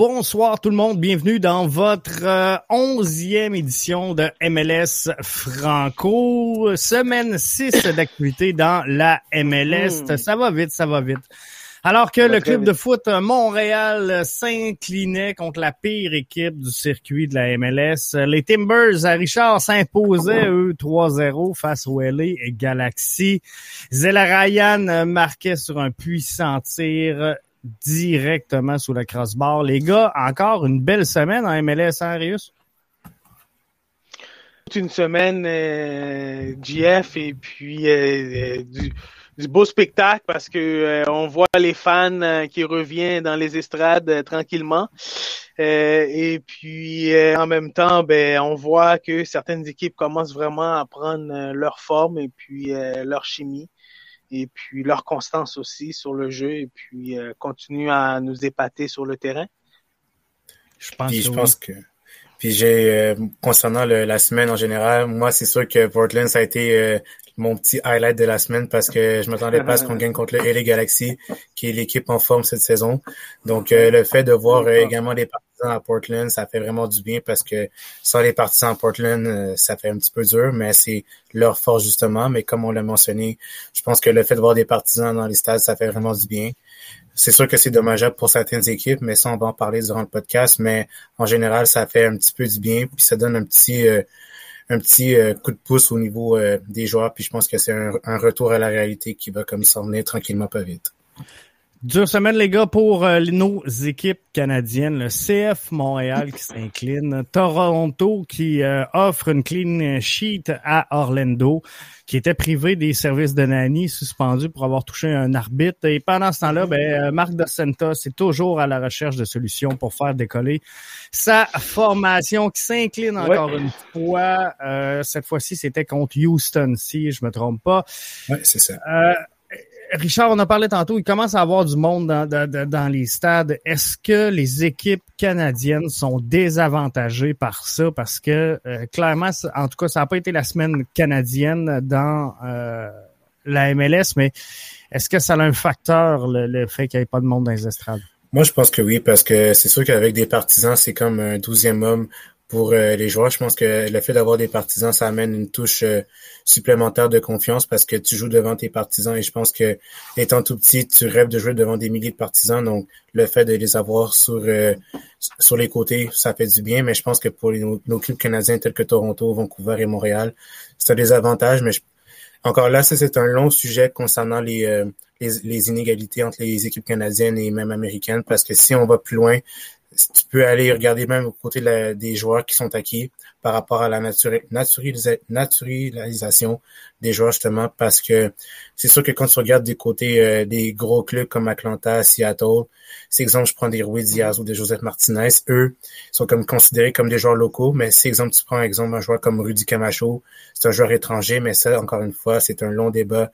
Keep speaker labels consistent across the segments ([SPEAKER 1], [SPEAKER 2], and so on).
[SPEAKER 1] Bonsoir tout le monde, bienvenue dans votre euh, onzième édition de MLS Franco, semaine 6 d'activité dans la MLS. Hmm. Ça va vite, ça va vite. Alors que le club de foot Montréal s'inclinait contre la pire équipe du circuit de la MLS, les Timbers à Richard s'imposaient eux 3-0 face au LA Galaxy. Zela Ryan marquait sur un puissant tir directement sous la crossbar. Les gars, encore une belle semaine en MLS, hein, Rius?
[SPEAKER 2] Une semaine, euh, GF, et puis euh, euh, du, beau spectacle parce que on voit les fans qui reviennent dans les estrades tranquillement. et puis en même temps, ben, on voit que certaines équipes commencent vraiment à prendre leur forme et puis leur chimie et puis leur constance aussi sur le jeu et puis euh, continue à nous épater sur le terrain.
[SPEAKER 3] Je pense, je pense que puis j'ai euh, concernant la semaine en général, moi c'est sûr que Portland ça a été euh, mon petit highlight de la semaine parce que je m'attendais pas à ce qu'on gagne contre le LA Galaxy, qui est l'équipe en forme cette saison. Donc le fait de voir également les à Portland, ça fait vraiment du bien parce que sans les partisans à Portland, ça fait un petit peu dur, mais c'est leur force justement. Mais comme on l'a mentionné, je pense que le fait de voir des partisans dans les stades, ça fait vraiment du bien. C'est sûr que c'est dommageable pour certaines équipes, mais ça, on va en parler durant le podcast. Mais en général, ça fait un petit peu du bien, puis ça donne un petit euh, un petit euh, coup de pouce au niveau euh, des joueurs. Puis je pense que c'est un, retour à la réalité qui va comme s'en venir tranquillement pas vite.
[SPEAKER 1] Dure semaine, les gars, pour nos équipes canadiennes. Le CF Montréal qui s'incline. Toronto qui offre une clean sheet à Orlando qui était privé des services de Nani, suspendu pour avoir touché un arbitre. Et pendant ce temps-là, ben, euh, Marc Dos c'est toujours à la recherche de solutions pour faire décoller sa formation qui s'incline encore une fois. Euh, cette fois-ci, c'était contre Houston, si je me trompe pas.
[SPEAKER 3] Oui, c'est ça.
[SPEAKER 1] Richard, on a parlé tantôt, il commence à avoir du monde dans, les stades. Est-ce que les équipes canadiennes sont désavantagées par ça? Parce que euh, clairement, en tout cas, ça n'a pas été la semaine canadienne dans euh, la MLS, mais est-ce que ça a un facteur, le, fait qu'il n'y ait pas de monde dans les estrades?
[SPEAKER 3] Moi, je pense que oui, parce que c'est sûr qu'avec des partisans, c'est comme un douzième homme pour euh, les joueurs. Je pense que le fait d'avoir des partisans, ça amène une touche euh, supplémentaire de confiance parce que tu joues devant tes partisans et je pense que étant tout petit, tu rêves de jouer devant des milliers de partisans. Donc, le fait de les avoir sur euh, sur les côtés, ça fait du bien. Mais je pense que pour nos, clubs canadiens tels que Toronto, Vancouver et Montréal, c'est des avantages. Mais encore là, ça c'est un long sujet concernant les, les les inégalités entre les équipes canadiennes et même américaines parce que si on va plus loin, tu peux aller regarder même au côté des joueurs qui sont acquis par rapport à la naturalisation des joueurs justement parce que c'est sûr que quand tu regardes des côtés euh, des gros clubs comme Atlanta, Seattle, c'est exemple je prends des Rui Diaz ou des Joseph Martinez, eux sont comme considérés comme des joueurs locaux, mais si exemple tu prends exemple un joueur comme Rudy Camacho, c'est un joueur étranger, mais ça encore une fois c'est un long débat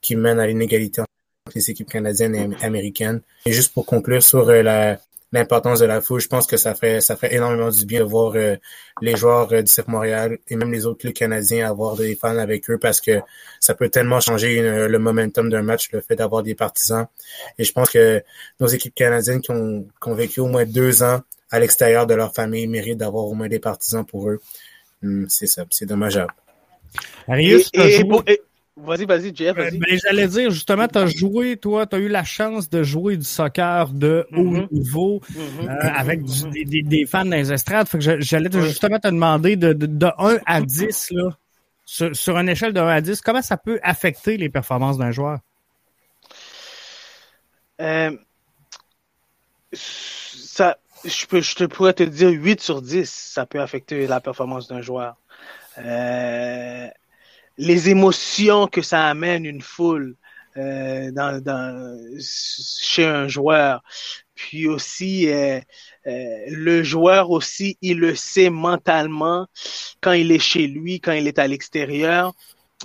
[SPEAKER 3] qui mène à l'inégalité entre les équipes canadiennes et américaines. Et juste pour conclure sur euh, la l'importance de la foule. Je pense que ça ferait ça ferait énormément du bien de voir euh, les joueurs euh, du CF Montréal et même les autres clubs canadiens avoir des fans avec eux parce que ça peut tellement changer le momentum d'un match, le fait d'avoir des partisans. Et je pense que nos équipes canadiennes qui ont, qui ont vécu au moins deux ans à l'extérieur de leur famille méritent d'avoir au moins des partisans pour eux. Hum, c'est ça, c'est dommageable.
[SPEAKER 2] Vas-y, vas-y, Jeff, vas-y.
[SPEAKER 1] Ben, j'allais dire, justement, tu as joué, toi, tu as eu la chance de jouer du soccer de haut mm-hmm. niveau mm-hmm. Euh, avec des, fans dans les estrades. Fait que j'allais justement te demander de, de, 1 à 10, là, sur, une échelle de 1 à 10, comment ça peut affecter les performances d'un joueur?
[SPEAKER 2] Euh, ça, je, peux, je te pourrais te dire 8 sur 10, ça peut affecter la performance d'un joueur. Euh, les émotions que ça amène une foule euh, dans, dans, chez un joueur. Puis aussi, euh, euh, le joueur aussi, il le sait mentalement quand il est chez lui, quand il est à l'extérieur,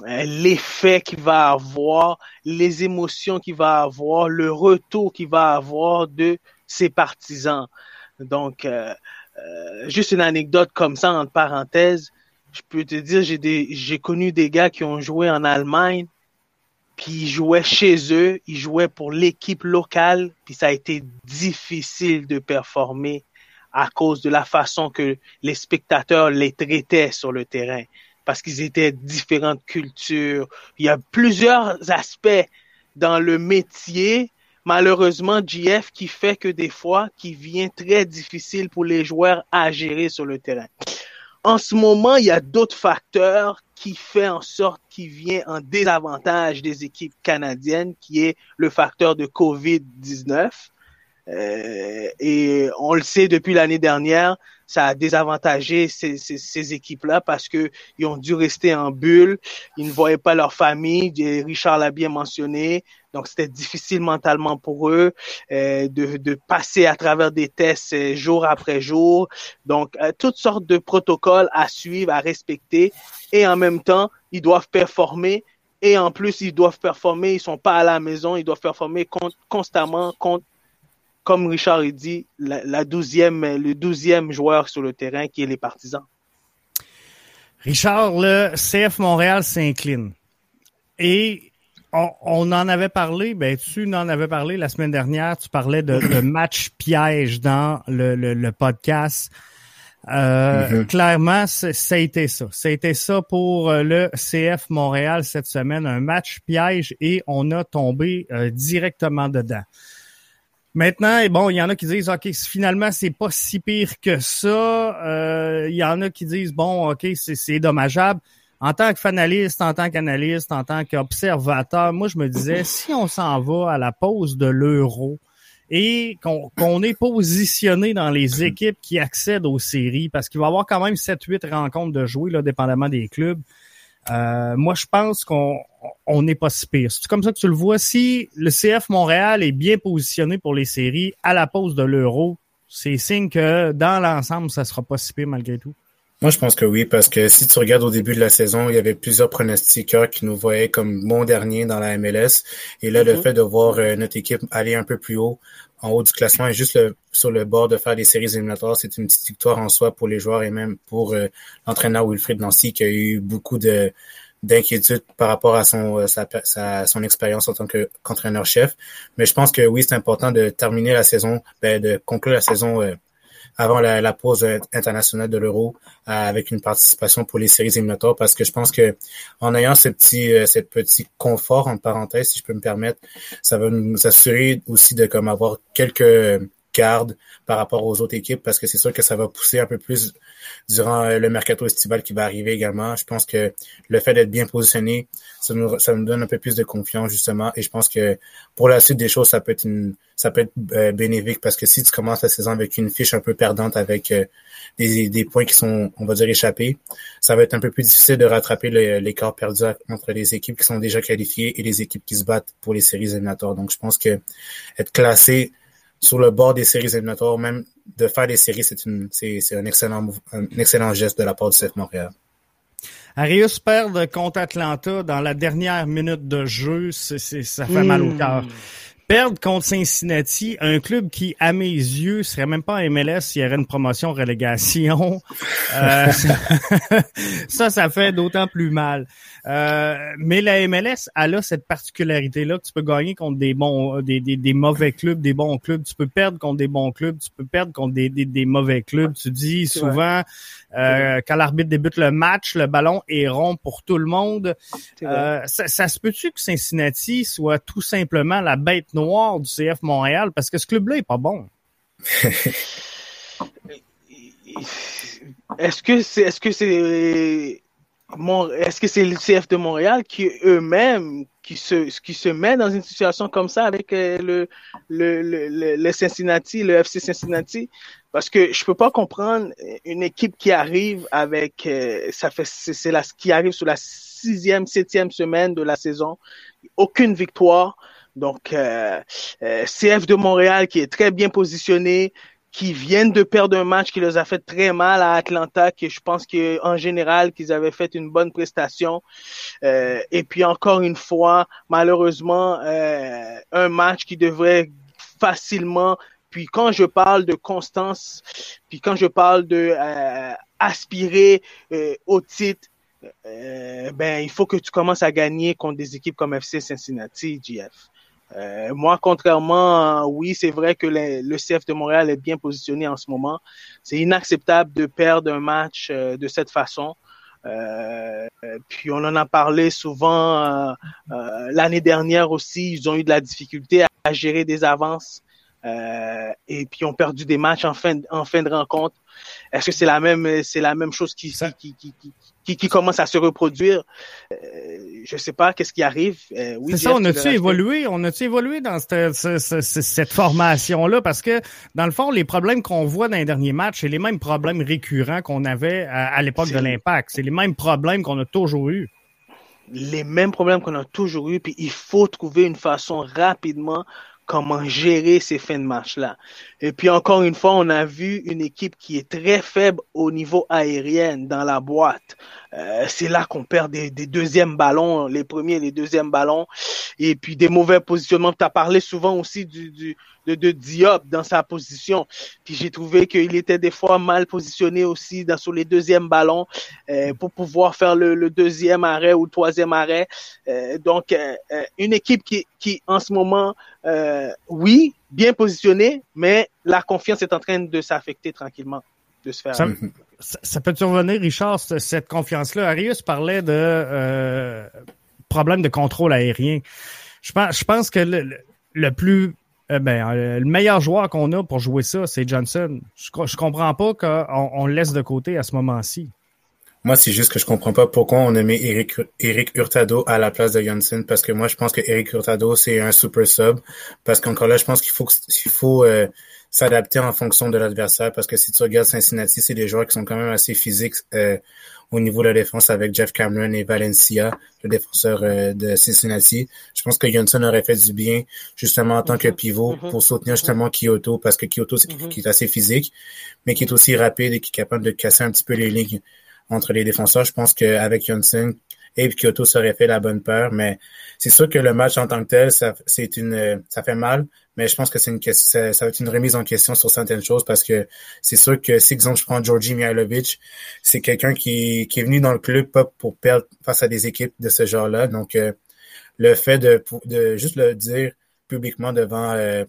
[SPEAKER 2] l'effet qu'il va avoir, les émotions qu'il va avoir, le retour qu'il va avoir de ses partisans. Donc, juste une anecdote comme ça, entre parenthèses, je peux te dire, j'ai des, j'ai connu des gars qui ont joué en Allemagne. puis ils jouaient chez eux, ils jouaient pour l'équipe locale, puis ça a été difficile de performer à cause de la façon que les spectateurs les traitaient sur le terrain, parce qu'ils étaient différentes cultures. Il y a plusieurs aspects dans le métier, malheureusement, GF, qui fait que des fois, qui vient très difficile pour les joueurs à gérer sur le terrain. En ce moment, il y a d'autres facteurs qui fait en sorte qu'il vient en désavantage des équipes canadiennes, qui est le facteur de COVID-19. Euh, et on le sait depuis l'année dernière, ça a désavantagé ces, ces, ces équipes-là parce que ils ont dû rester en bulle, ils ne voyaient pas leur famille. Richard l'a bien mentionné, donc c'était difficile mentalement pour eux euh, de, de, passer à travers des tests euh, jour après jour. Donc euh, toutes sortes de protocoles à suivre, à respecter, et en même temps ils doivent performer. Et en plus, ils doivent performer, ils sont pas à la maison, ils doivent performer constamment contre comme Richard a dit, la, le douzième joueur sur le terrain qui est les partisans.
[SPEAKER 1] Richard, le CF Montréal s'incline. Et on, on, en avait parlé, ben tu en avais parlé la semaine dernière, tu parlais de, de match piège dans le, le, le podcast. Euh, mm -hmm. Clairement, ça a été ça. Ça a été ça pour euh, le CF Montréal cette semaine, un match piège et on a tombé euh, directement dedans. Maintenant, bon, il y en a qui disent, OK, finalement, c'est pas si pire que ça. Euh, il y en a qui disent, bon, OK, c'est dommageable. En tant que fanaliste, en tant qu'analyste, en tant qu'observateur, moi, je me disais, si on s'en va à la pause de l'euro et qu'on qu est positionné dans les équipes qui accèdent aux séries, parce qu'il va y avoir quand même 7-8 rencontres de jouer, là, dépendamment des clubs, euh, moi, je pense qu'on on n'est pas si pire. C'est comme ça que tu le vois. Si le CF Montréal est bien positionné pour les séries à la pause de l'Euro, c'est signe que dans l'ensemble, ça sera pas si pire malgré tout.
[SPEAKER 3] Moi, je pense que oui, parce que si tu regardes au début de la saison, il y avait plusieurs pronostiqueurs qui nous voyaient comme bon dernier dans la MLS. Et là, mm -hmm. le mm-hmm. fait de voir euh, notre équipe aller un peu plus haut, en haut du classement et juste le, sur le bord de faire des séries éliminatoires, c'est une petite victoire en soi pour les joueurs et même pour euh, l'entraîneur Wilfried Nancy qui a eu beaucoup de d'inquiétude par rapport à son euh, sa, sa, son expérience en tant qu'entraîneur-chef. Mais je pense que oui, c'est important de terminer la saison, ben, de conclure la saison euh, avant la, la, pause internationale de l'Euro euh, avec une participation pour les séries éliminatoires parce que je pense que en ayant ce petit euh, ce petit confort en parenthèse si je peux me permettre ça va nous assurer aussi de comme avoir quelques par rapport aux autres équipes parce que c'est sûr que ça va pousser un peu plus durant le mercato estival qui va arriver également. Je pense que le fait d'être bien positionné, ça nous, ça nous donne un peu plus de confiance justement et je pense que pour la suite des choses, ça peut être une, ça peut être euh, bénéfique parce que si tu commences la saison avec une fiche un peu perdante avec euh, des, des points qui sont, on va dire, échappés, ça va être un peu plus difficile de rattraper l'écart perdu entre les équipes qui sont déjà qualifiées et les équipes qui se battent pour les séries éliminatoires. Donc je pense que être classé sur le bord des séries éliminatoires, même de faire des séries, c'est une c'est un excellent un excellent geste de la part du CF Montréal.
[SPEAKER 1] Arius perd contre Atlanta dans la dernière minute de jeu, c'est ça fait mmh. mal au hmm. cœur. Perdre contre Cincinnati, un club qui, à mes yeux, serait même pas en MLS s'il y aurait une promotion-relégation. euh, ça, ça fait d'autant plus mal. Euh, mais la MLS, elle a cette particularité-là que tu peux gagner contre des bons, des, des, des, mauvais clubs, des bons clubs. Tu peux perdre contre des bons clubs, tu peux perdre contre des, des, des mauvais clubs. Tu dis souvent, euh, quand l'arbitre débute le match, le ballon est rond pour tout le monde. Euh, ça, ça, se peut-tu que Cincinnati soit tout simplement la bête noire du CF Montréal? Parce que ce club-là est pas bon.
[SPEAKER 2] est-ce que c'est, est-ce que c'est est-ce que c'est le CF de Montréal qui eux-mêmes qui se qui se met dans une situation comme ça avec euh, le, le, le, le Cincinnati, le FC Cincinnati? Parce que je peux pas comprendre une équipe qui arrive avec euh, ça fait c'est la qui arrive sur la sixième septième semaine de la saison aucune victoire donc euh, euh CF de Montréal qui est très bien positionné qui viennent de perdre un match qui les a fait très mal à Atlanta, que je pense qu'en général, qu'ils avaient fait une bonne prestation. Euh, et puis encore une fois, malheureusement, euh, un match qui devrait facilement, puis quand je parle de constance, puis quand je parle de euh, aspirer euh, au titre, euh, ben il faut que tu commences à gagner contre des équipes comme FC Cincinnati, GF. Euh, moi, contrairement, oui, c'est vrai que le CF de Montréal est bien positionné en ce moment. C'est inacceptable de perdre un match de cette façon. Puis on en a parlé souvent l'année dernière aussi. Ils ont eu de la difficulté à gérer des avances et puis ont perdu des matchs en fin, en fin de rencontre. Est-ce que c'est la même, c'est la même chose qui, qui, qui, qui, qui, commence à se reproduire? Euh, je sais pas, qu'est-ce qui arrive?
[SPEAKER 1] Euh, oui, c'est ça, on a-tu évolué? On a-tu évolué dans cette, cette, cette formation-là? Parce que, dans le fond, les problèmes qu'on voit dans les derniers matchs, c'est les mêmes problèmes récurrents qu'on avait à, l'époque de l'Impact. C'est les mêmes problèmes qu'on a toujours eu
[SPEAKER 2] les mêmes problèmes qu'on a toujours eu, puis il faut trouver une façon rapidement comment gérer ces fins de match-là. Et puis encore une fois, on a vu une équipe qui est très faible au niveau aérien dans la boîte. Euh, c'est là qu'on perd des, des, deuxièmes ballons, les premiers et les deuxièmes ballons, et puis des mauvais positionnements. Tu as parlé souvent aussi du, du de, de, Diop dans sa position. Puis j'ai trouvé qu'il était des fois mal positionné aussi dans, sur les deuxièmes ballons euh, pour pouvoir faire le, le, deuxième arrêt ou le troisième arrêt. Euh, donc une équipe qui, qui en ce moment, oui, bien positionnée, mais la confiance est en train de s'affecter tranquillement, de se faire.
[SPEAKER 1] Ça, peut survenir, Richard, cette confiance-là? Arius parlait de euh, problème de contrôle aérien. Je pense, que le, plus euh, ben, euh, le meilleur joueur qu'on a pour jouer ça, c'est Johnson. Je, je comprends pas qu'on on le laisse de côté à ce moment-ci.
[SPEAKER 3] Moi, c'est juste que je comprends pas pourquoi on a mis Eric, Hurtado à la place de Johnson, parce que moi, je pense que Eric Hurtado, c'est un super sub, parce qu'encore là, je pense qu'il faut, qu'il faut s'adapter en fonction de l'adversaire, parce que si tu regardes Cincinnati, c'est des joueurs qui sont quand même assez physiques euh, au niveau de la défense avec Jeff Cameron et Valencia, le défenseur euh, de Cincinnati. Je pense que Johnson aurait fait du bien, justement, en tant que pivot, mm-hmm. pour soutenir justement Kyoto, parce que Kyoto, c'est qui est assez physique, mais qui est aussi rapide et qui est capable de casser un petit peu les lignes entre les défenseurs. Je pense qu'avec Johnson, Abe Kyoto serait fait la bonne peur, mais c'est sûr que le match en tant que tel, ça, c'est une, ça fait mal, mais je pense que c'est une ça, ça va être une remise en question sur certaines choses parce que c'est sûr que si exemple je prends Georgi Mihailovic, c'est quelqu'un qui, qui est venu dans le club pas pour perdre face à des équipes de ce genre-là. Donc euh, le fait de, de juste le dire publiquement devant euh,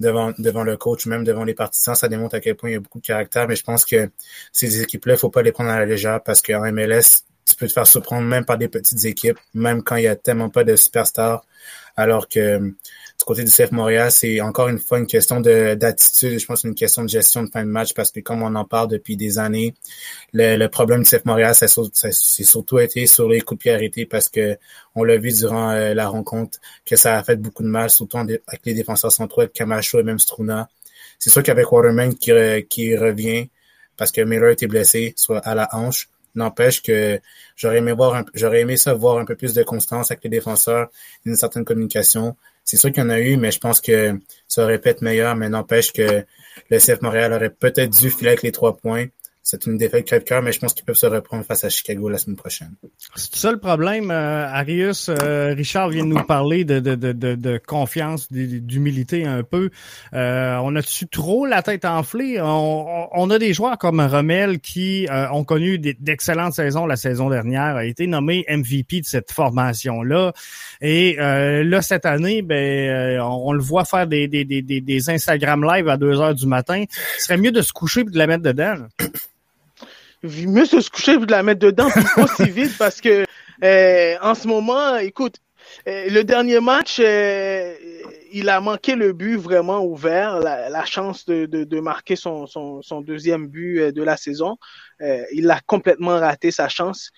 [SPEAKER 3] devant, devant le coach, même devant les partisans, ça démontre à quel point il y a beaucoup de caractère. Mais je pense que ces équipes-là, faut pas les prendre à la légère parce qu'en MLS, tu peux te faire surprendre même par des petites équipes, même quand il y a tellement pas de superstars. Alors que du côté du CF Montréal, c'est encore une fois une question d'attitude. Je pense une question de gestion de fin de match parce que comme on en parle depuis des années, le, problème du CF Montréal, ça, c'est surtout été sur les coups de pied arrêtés parce que on l'a vu durant euh, la rencontre que ça a fait beaucoup de mal, surtout avec les défenseurs centraux, avec Camacho et même Struna. C'est sûr qu'avec Waterman qui, qui revient parce que Miller était blessé, soit à la hanche, N'empêche que j'aurais aimé voir, j'aurais aimé ça voir un peu plus de constance avec les défenseurs, une certaine communication. C'est sûr qu'il y en a eu, mais je pense que ça aurait pu être meilleur, mais n'empêche que le CF Montréal aurait peut-être dû filer avec les trois points c'est une défaite crève-cœur, mais je pense qu'ils peuvent se reprendre face à Chicago la semaine prochaine.
[SPEAKER 1] C'est ça le problème, euh, Arius. Euh, Richard vient de nous parler de, de, de, de confiance, d'humilité un peu. Euh, on a-tu trop la tête enflée? On, on, a des joueurs comme Rommel qui euh, ont connu d'excellentes saisons la saison dernière, a été nommé MVP de cette formation-là. Et là, cette année, ben, on, le voit faire des, des, des, des Instagram live à 2 heures du matin. Ce serait mieux de se coucher et de la mettre dedans
[SPEAKER 2] mieux se coucher et de la mettre dedans puis pas vite parce que euh, en ce moment, écoute, euh, le dernier match, euh, il a manqué le but vraiment ouvert, la, chance de, de, de marquer son, son, son, deuxième but de la saison. il a complètement raté sa chance.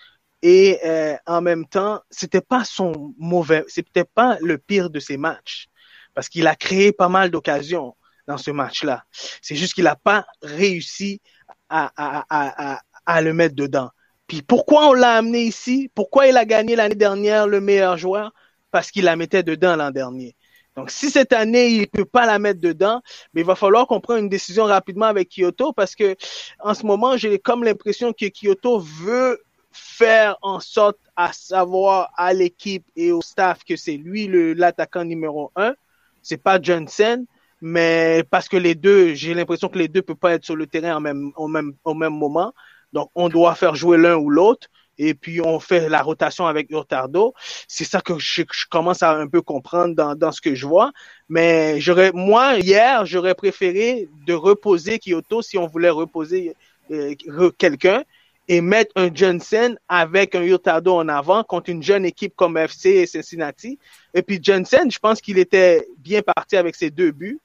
[SPEAKER 2] Et en même temps, c'était pas son mauvais, c'était pas le pire de ses matchs, parce qu'il a créé pas mal d'occasions dans ce match-là. C'est juste qu'il n'a pas réussi à, à, à, à le mettre dedans. Puis pourquoi on l'a amené ici? Pourquoi il a gagné l'année dernière le meilleur joueur? Parce qu'il la mettait dedans l'an dernier. Donc, si cette année, il ne peut pas la mettre dedans, mais il va falloir qu'on prenne une décision rapidement avec Kyoto parce que en ce moment, j'ai comme l'impression que Kyoto veut faire en sorte à savoir à l'équipe et au staff que c'est lui l'attaquant numéro un. C'est pas Johnson, mais parce que les deux, j'ai l'impression que les deux peuvent pas être sur le terrain en même, même, au même moment. Donc, on doit faire jouer l'un ou l'autre. et puis on fait la rotation avec Hurtado. C'est ça que je, commence à un peu comprendre dans, dans ce que je vois. Mais j'aurais, moi, hier, j'aurais préféré de reposer Kyoto si on voulait reposer euh, quelqu'un et mettre un Johnson avec un Hurtado en avant contre une jeune équipe comme FC et Cincinnati. Et puis Johnson, je pense qu'il était bien parti avec ses deux buts.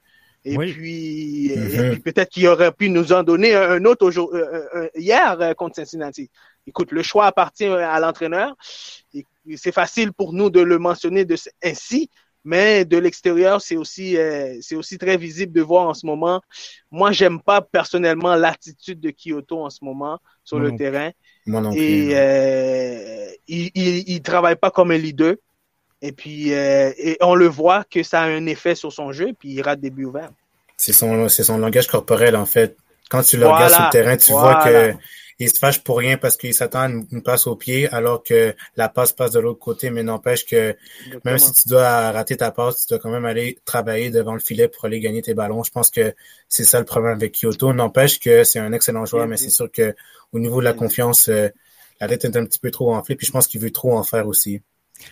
[SPEAKER 2] Et puis, peut-être qu'il aurait pu nous en donner un autre aujourd'hui, euh, euh, hier euh, contre Cincinnati. Écoute, le choix appartient à l'entraîneur. C'est facile pour nous de le mentionner de, ainsi, mais de l'extérieur, c'est aussi, c'est aussi très visible de voir en ce moment. Moi, j'aime pas personnellement l'attitude de Kyoto en ce moment sur le terrain.
[SPEAKER 3] Moi non
[SPEAKER 2] et il, il, il, travaille pas comme un leader. Et puis, euh, et on le voit que ça a un effet sur son jeu, puis il rate des buts ouverts.
[SPEAKER 3] C'est son, c'est son langage corporel, en fait. Quand tu le regardes sur le terrain, tu vois que il se fâche pour rien parce qu'il s'attend à une, passe au pied, alors que la passe passe de l'autre côté, mais n'empêche que même si tu dois rater ta passe, tu dois quand même aller travailler devant le filet pour aller gagner tes ballons. Je pense que c'est ça le problème avec Kyoto. N'empêche que c'est un excellent joueur, mais c'est sûr que au niveau de la confiance, euh, la tête est un petit peu trop enflée, puis je pense qu'il veut trop en faire aussi.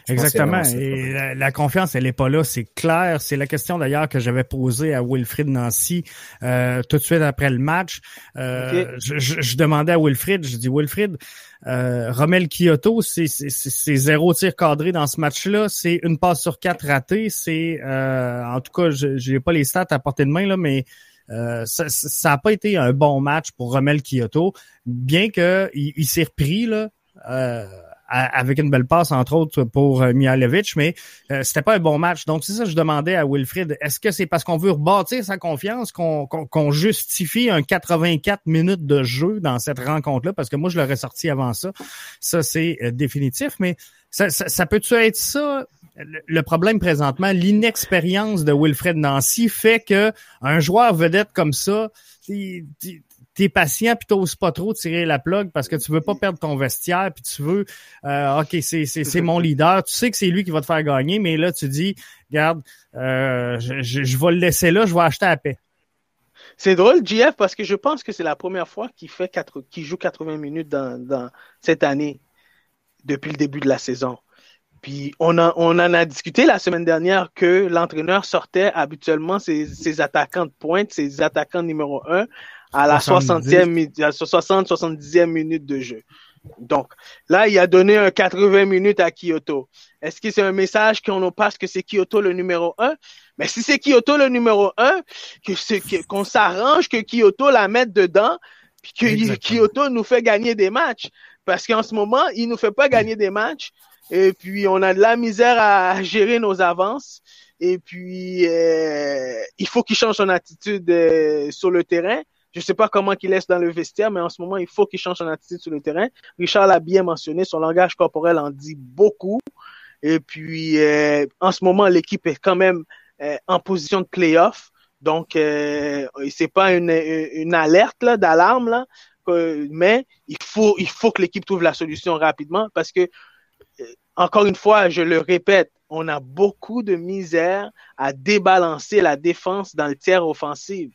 [SPEAKER 1] Exactement. Et la, confiance, elle est pas là, c'est clair. C'est la question d'ailleurs que j'avais posée à Wilfried Nancy euh, tout de suite après le match. Euh, je, demandais à Wilfried, je dis Wilfried, euh, Romel Kyoto, c'est zéro tir cadré dans ce match-là, c'est une passe sur quatre ratée. C'est euh, en tout cas, je n'ai pas les stats à portée de main là, mais euh, ça n'a pas été un bon match pour Romel Kyoto, bien que il, s'est repris là. Euh, avec une belle passe, entre autres, pour euh, Mihalovic, mais euh, c'était pas un bon match. Donc, c'est ça que je demandais à Wilfried. Est-ce que c'est parce qu'on veut rebâtir sa confiance qu'on justifie un 84 minutes de jeu dans cette rencontre-là? Parce que moi, je l'aurais sorti avant ça. Ça, c'est euh, définitif, mais ça, ça, peut-tu être ça? Le problème présentement, l'inexpérience de Wilfred Nancy fait que un joueur vedette comme ça, t'es patient puis t'oses pas trop tirer la plug parce que tu veux pas perdre ton vestiaire puis tu veux euh, ok c'est c'est mon leader. Tu sais que c'est lui qui va te faire gagner mais là tu dis regarde euh, je, je, vais le laisser là je vais acheter à paix.
[SPEAKER 2] C'est drôle JF parce que je pense que c'est la première fois qu'il fait quatre joue 80 minutes dans, dans cette année depuis le début de la saison. Puis on, a, on en a discuté la semaine dernière que l'entraîneur sortait habituellement ses, ses attaquants de pointe, ses attaquants numéro un, à la 60e, 60, 70e minute de jeu. Donc, là, il a donné un 80 minutes à Kyoto. Est-ce que c'est un message qu'on passe que c'est Kyoto le numéro 1? Mais si c'est Kyoto le numéro 1, que qu'on s'arrange que Kyoto la mette dedans, puis que Kyoto nous fait gagner des matchs. Parce qu'en ce moment, il nous fait pas gagner des matchs. Et puis, on a de la misère à gérer nos avances. Et puis, euh, il faut qu'il change son attitude euh, sur le terrain. Je sais pas comment qu'il laisse dans le vestiaire, mais en ce moment, il faut qu'il change son attitude sur le terrain. Richard l'a bien mentionné, son langage corporel en dit beaucoup. Et puis, euh, en ce moment, l'équipe est quand même euh, en position de playoff. Donc, euh, c'est pas une, une alerte d'alarme là, mais il faut il faut que l'équipe trouve la solution rapidement parce que euh, encore une fois, je le répète, on a beaucoup de misère à débalancer la défense dans le tiers offensif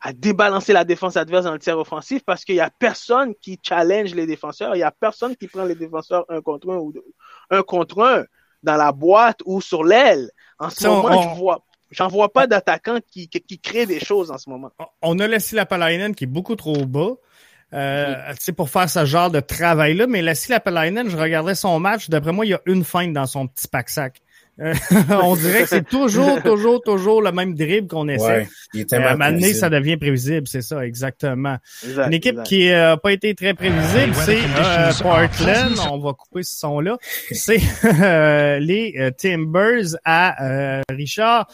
[SPEAKER 2] à débalancer la défense adverse dans le tiers offensif parce qu'il y a personne qui challenge les défenseurs, il y a personne qui prend les défenseurs un contre un ou un contre un dans la boîte ou sur l'aile. En ce moment, je vois J'en vois pas d'attaquant qui, qui, crée des choses en ce moment.
[SPEAKER 1] On a laissé la Palainen qui est beaucoup trop bas. Euh, pour faire ce genre de travail-là, mais la Lapalainen, je regardais son match, d'après moi, il y a une feinte dans son petit pack-sac. Euh, on dirait que c'est toujours, toujours, toujours le même dribble qu'on essaie. Ouais, euh, à un ça devient prévisible, c'est ça, exactement. Une équipe qui n'a pas été très prévisible, c'est euh, Portland. On va couper ce son-là. C'est les Timbers à Richard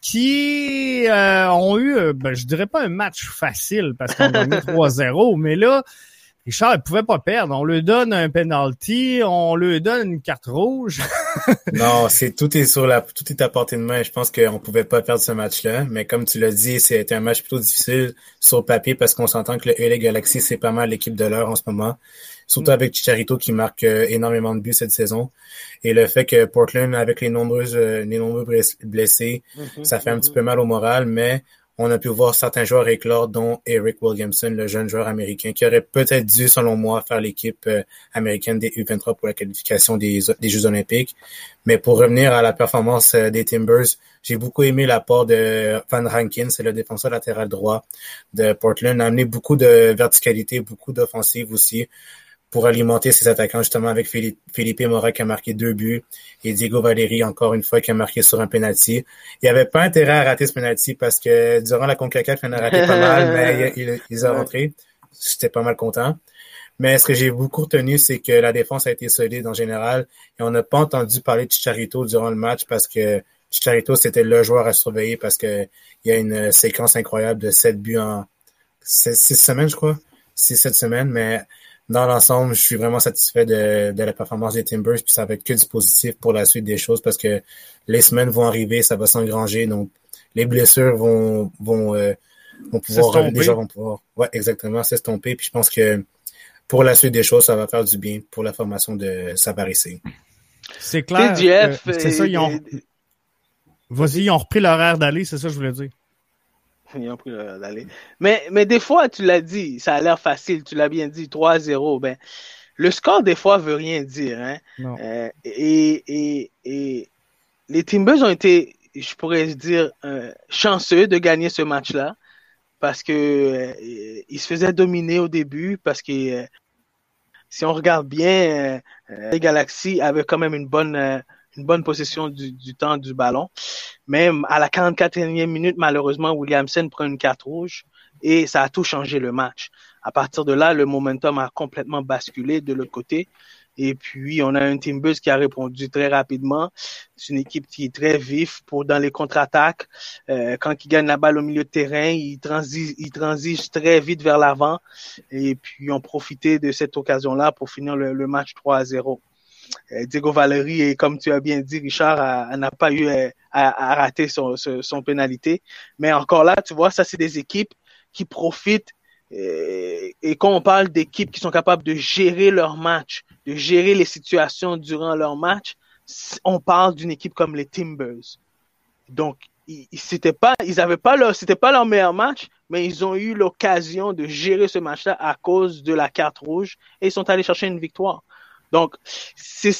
[SPEAKER 1] qui ont eu, ben, je dirais pas un match facile parce qu'on a gagné 3-0, mais là, Richard, il pouvait pas perdre. On lui donne un penalty, on lui donne une carte rouge.
[SPEAKER 3] non, c'est tout est sur la, tout est à portée de main. Je pense qu'on pouvait pas perdre ce match-là. Mais comme tu l'as dit, c'était un match plutôt difficile sur le papier parce qu'on s'entend que le LA Galaxy, c'est pas mal l'équipe de l'heure en ce moment. Surtout mm. avec Chicharito qui marque euh, énormément de buts cette saison. Et le fait que Portland, avec les nombreuses, euh, les nombreux blessés, mm-hmm. ça fait un petit mm-hmm. peu mal au moral, mais on a pu voir certains joueurs éclore, dont Eric Williamson, le jeune joueur américain, qui aurait peut-être dû, selon moi, faire l'équipe euh, américaine des U23 pour la qualification des, Jeux olympiques. Mais pour revenir à la performance euh, des Timbers, j'ai beaucoup aimé l'apport de Van Rankin, c'est le défenseur latéral droit de Portland, a amené beaucoup de verticalité, beaucoup d'offensive aussi pour alimenter ses attaquants, justement avec Philippe, Philippe Mora qui a marqué deux buts et Diego Valeri, encore une fois, qui a marqué sur un penalty. Il n'y avait pas intérêt à rater ce penalty parce que durant la CONCACAF, il en a raté pas mal, mais il, il, a rentré. J'étais pas mal content. Mais ce que j'ai beaucoup retenu, c'est que la défense a été solide en général et on n'a pas entendu parler de Chicharito durant le match parce que Chicharito, c'était le joueur à surveiller parce que il y a une séquence incroyable de sept buts en six semaines, je crois. Six, sept semaines, mais dans l'ensemble, je suis vraiment satisfait de, de, la performance des Timbers, puis ça va être que du positif pour la suite des choses parce que les semaines vont arriver, ça va s'engranger, donc les blessures vont vont, euh, vont pouvoir les gens vont pouvoir ouais exactement s'estomper puis je pense que pour la suite des choses ça va faire du bien pour la formation de Savarissé.
[SPEAKER 1] C'est clair. C'est ça ils ont Vas-y, ils ont repris l'horaire d'aller, c'est ça que je voulais dire.
[SPEAKER 2] Ils ont pris d'aller. Mais, mais des fois, tu l'as dit, ça a l'air facile, tu l'as bien dit, 3-0. Ben, le score, des fois, veut rien dire. Hein? Euh, et, et, et les Timbers ont été, je pourrais dire, euh, chanceux de gagner ce match-là parce que euh, ils se faisaient dominer au début parce que si on regarde bien, les Galaxies avaient quand même une bonne une bonne possession du, temps du ballon. Même à la 44e minute, malheureusement, Williamson prend une carte rouge et ça a tout changé le match. À partir de là, le momentum a complètement basculé de l'autre côté. Et puis, on a un Timbers qui a répondu très rapidement. C'est une équipe qui est très vif pour dans les contre-attaques. Euh, quand ils gagnent la balle au milieu de terrain, ils transigent, ils transigent très vite vers l'avant. Et puis, ont profité de cette occasion-là pour finir le, le match 3 à 0. Euh, Diego Valeri, et comme tu as bien dit, Richard, n'a pas eu euh, à, à, rater son, pénalité. Mais encore là, tu vois, ça, c'est des équipes qui profitent. Euh, et, quand on parle d'équipes qui sont capables de gérer leur match, de gérer les situations durant leur match, on parle d'une équipe comme les Timbers. Donc, c'était pas, ils avaient pas leur, c'était pas leur meilleur match, mais ils ont eu l'occasion de gérer ce match-là à cause de la carte rouge et ils sont allés chercher une victoire. Donc, c'est,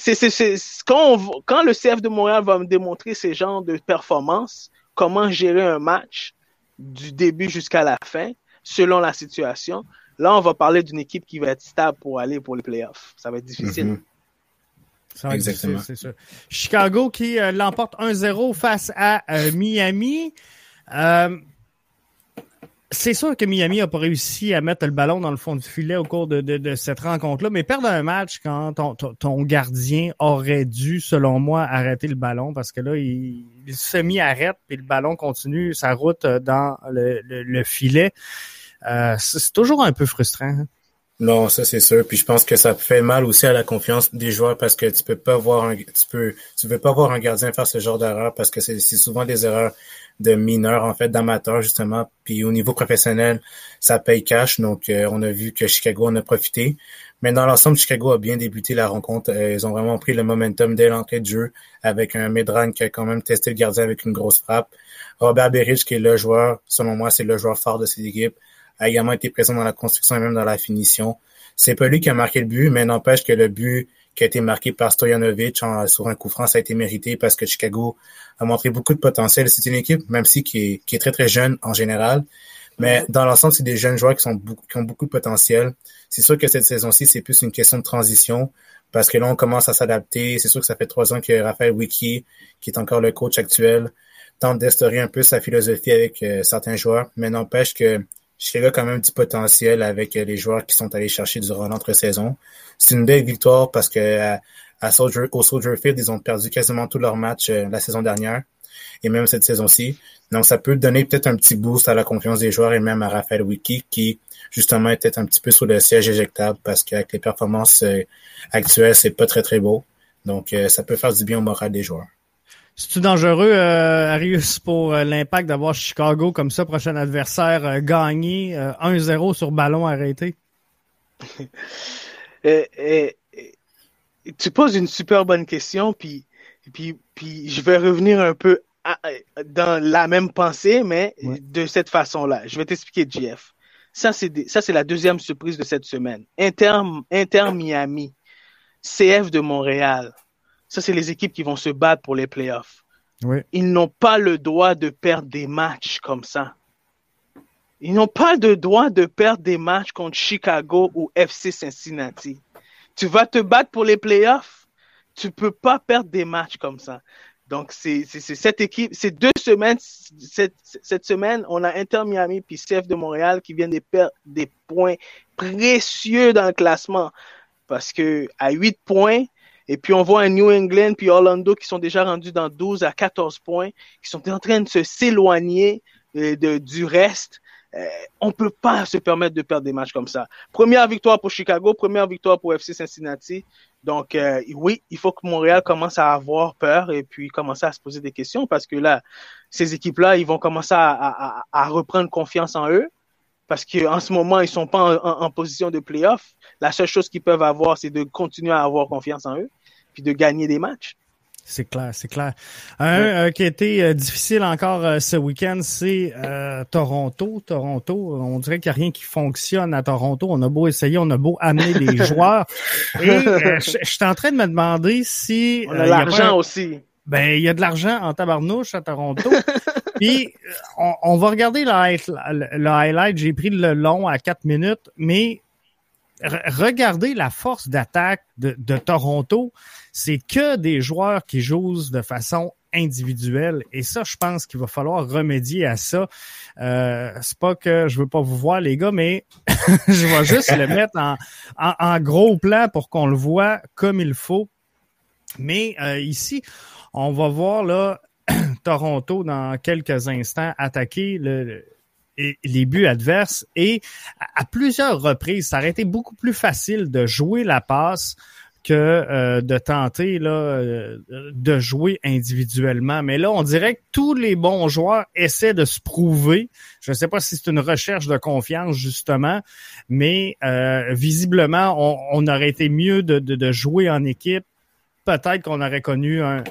[SPEAKER 2] quand, quand le CF de Montréal va me démontrer ces genres de performances, comment gérer un match du début jusqu'à la fin, selon la situation, là, on va parler d'une équipe qui va être stable pour aller pour les playoffs. Ça va être difficile. Mm-hmm.
[SPEAKER 1] Ça va Exactement. c'est ça. Chicago qui euh, l'emporte 1-0 face à euh, Miami. Euh, c'est sûr que Miami a pas réussi à mettre le ballon dans le fond du filet au cours de, cette rencontre-là, mais perdre un match quand ton, gardien aurait dû, selon moi, arrêter le ballon parce que là, il, il semi-arrête et le ballon continue sa route dans le, le, filet. Euh, c'est toujours un peu frustrant. Hein.
[SPEAKER 3] Non, ça c'est sûr. Puis je pense que ça fait mal aussi à la confiance des joueurs parce que tu peux pas voir un, tu peux, tu veux pas voir un gardien faire ce genre d'erreur parce que c'est souvent des erreurs de mineurs, en fait, d'amateurs, justement. Puis au niveau professionnel, ça paye cash. Donc, euh, on a vu que Chicago en a profité. Mais dans l'ensemble, Chicago a bien débuté la rencontre. Euh, ils ont vraiment pris le momentum dès l'entrée de jeu avec un Medran qui a quand même testé le gardien avec une grosse frappe. Robert Berich, qui est le joueur, selon moi, c'est le joueur fort de cette équipe, a également été présent dans la construction et même dans la finition. C'est pas lui qui a marqué le but, mais n'empêche que le but qui a été marqué par Stojanovic sur un coup franc, ça a été mérité parce que Chicago a montré beaucoup de potentiel. C'est une équipe, même si qui est, qui est très très jeune en général, mais dans l'ensemble, c'est des jeunes joueurs qui, sont qui ont beaucoup de potentiel. C'est sûr que cette saison-ci, c'est plus une question de transition parce que là, on commence à s'adapter. C'est sûr que ça fait trois ans que Raphaël Wiki, qui est encore le coach actuel, tente d'instaurer un peu sa philosophie avec euh, certains joueurs, mais n'empêche que Chicago a quand même du potentiel avec euh, les joueurs qui sont allés chercher durant l'entre-saison. C'est une belle victoire parce que à, Soldier, au Soldier Field, ils ont perdu quasiment tous leurs matchs euh, la saison dernière et même cette saison-ci. Donc, ça peut donner peut-être un petit boost à la confiance des joueurs et même à Raphaël Wiki qui, justement, peut-être un petit peu sur le siège éjectable parce qu'avec les performances euh, actuelles, c'est pas très, très beau. Donc, ça peut faire du bien au moral des joueurs.
[SPEAKER 1] C'est-tu dangereux, euh, Arius, pour euh, l'impact d'avoir Chicago comme ça, prochain adversaire, euh, gagné 1-0 sur ballon arrêté?
[SPEAKER 2] tu poses une super bonne question, puis, puis, puis je vais revenir un peu dans la même pensée, mais de cette façon-là. Je vais t'expliquer, JF. Ça, c'est ça, c'est la deuxième surprise de cette semaine. Inter, Inter Miami, CF de Montréal. Ça, c'est les équipes qui vont se battre pour les playoffs.
[SPEAKER 1] Oui.
[SPEAKER 2] Ils n'ont pas le droit de perdre des matchs comme ça. Ils n'ont pas le droit de perdre des matchs contre Chicago ou FC Cincinnati. Tu vas te battre pour les playoffs? Tu peux pas perdre des matchs comme ça. Donc, c'est cette équipe, ces deux semaines, cette, cette, semaine, on a Inter Miami puis CF de Montréal qui viennent de perdre des points précieux dans le classement. Parce que à 8 points, et puis on voit un New England puis Orlando qui sont déjà rendus dans 12 à 14 points, qui sont en train de se s'éloigner euh, du reste. Euh, on peut pas se permettre de perdre des matchs comme ça. Première victoire pour Chicago, première victoire pour FC Cincinnati. Donc, euh, oui, il faut que Montréal commence à avoir peur et puis commencer à se poser des questions parce que là, ces équipes-là, ils vont commencer à, reprendre confiance en eux parce qu'en ce moment, ils sont pas en, position de playoff. La seule chose qu'ils peuvent avoir, c'est de continuer à avoir confiance en eux puis de gagner des matchs.
[SPEAKER 1] C'est clair, c'est clair. Un euh, qui a été euh, difficile encore euh, ce week-end, c'est Toronto. Toronto, on dirait qu'il n'y a rien qui fonctionne à Toronto. On a beau essayer, on a beau amener des joueurs. Et je suis en train de me demander si...
[SPEAKER 2] On a l'argent aussi.
[SPEAKER 1] Ben, il y a de l'argent en tabarnouche à Toronto. Puis, on, va regarder le, highlight. J'ai pris le long à quatre minutes, mais regardez la force d'attaque de, Toronto c'est que des joueurs qui jouent de façon individuelle. Et ça, je pense qu'il va falloir remédier à ça. Euh, c'est pas que je veux pas vous voir, les gars, mais je vais juste le mettre en, en, gros plan pour qu'on le voit comme il faut. Mais euh, ici, on va voir là Toronto dans quelques instants attaquer le, les buts adverses et à, plusieurs reprises, ça aurait été beaucoup plus facile de jouer la passe que euh, de tenter euh, de jouer individuellement. Mais là, on dirait que tous les bons joueurs essaient de se prouver. Je ne sais pas si c'est une recherche de confiance, justement, mais euh, visiblement, on, aurait été mieux de, de, jouer en équipe. Peut-être qu'on aurait connu un,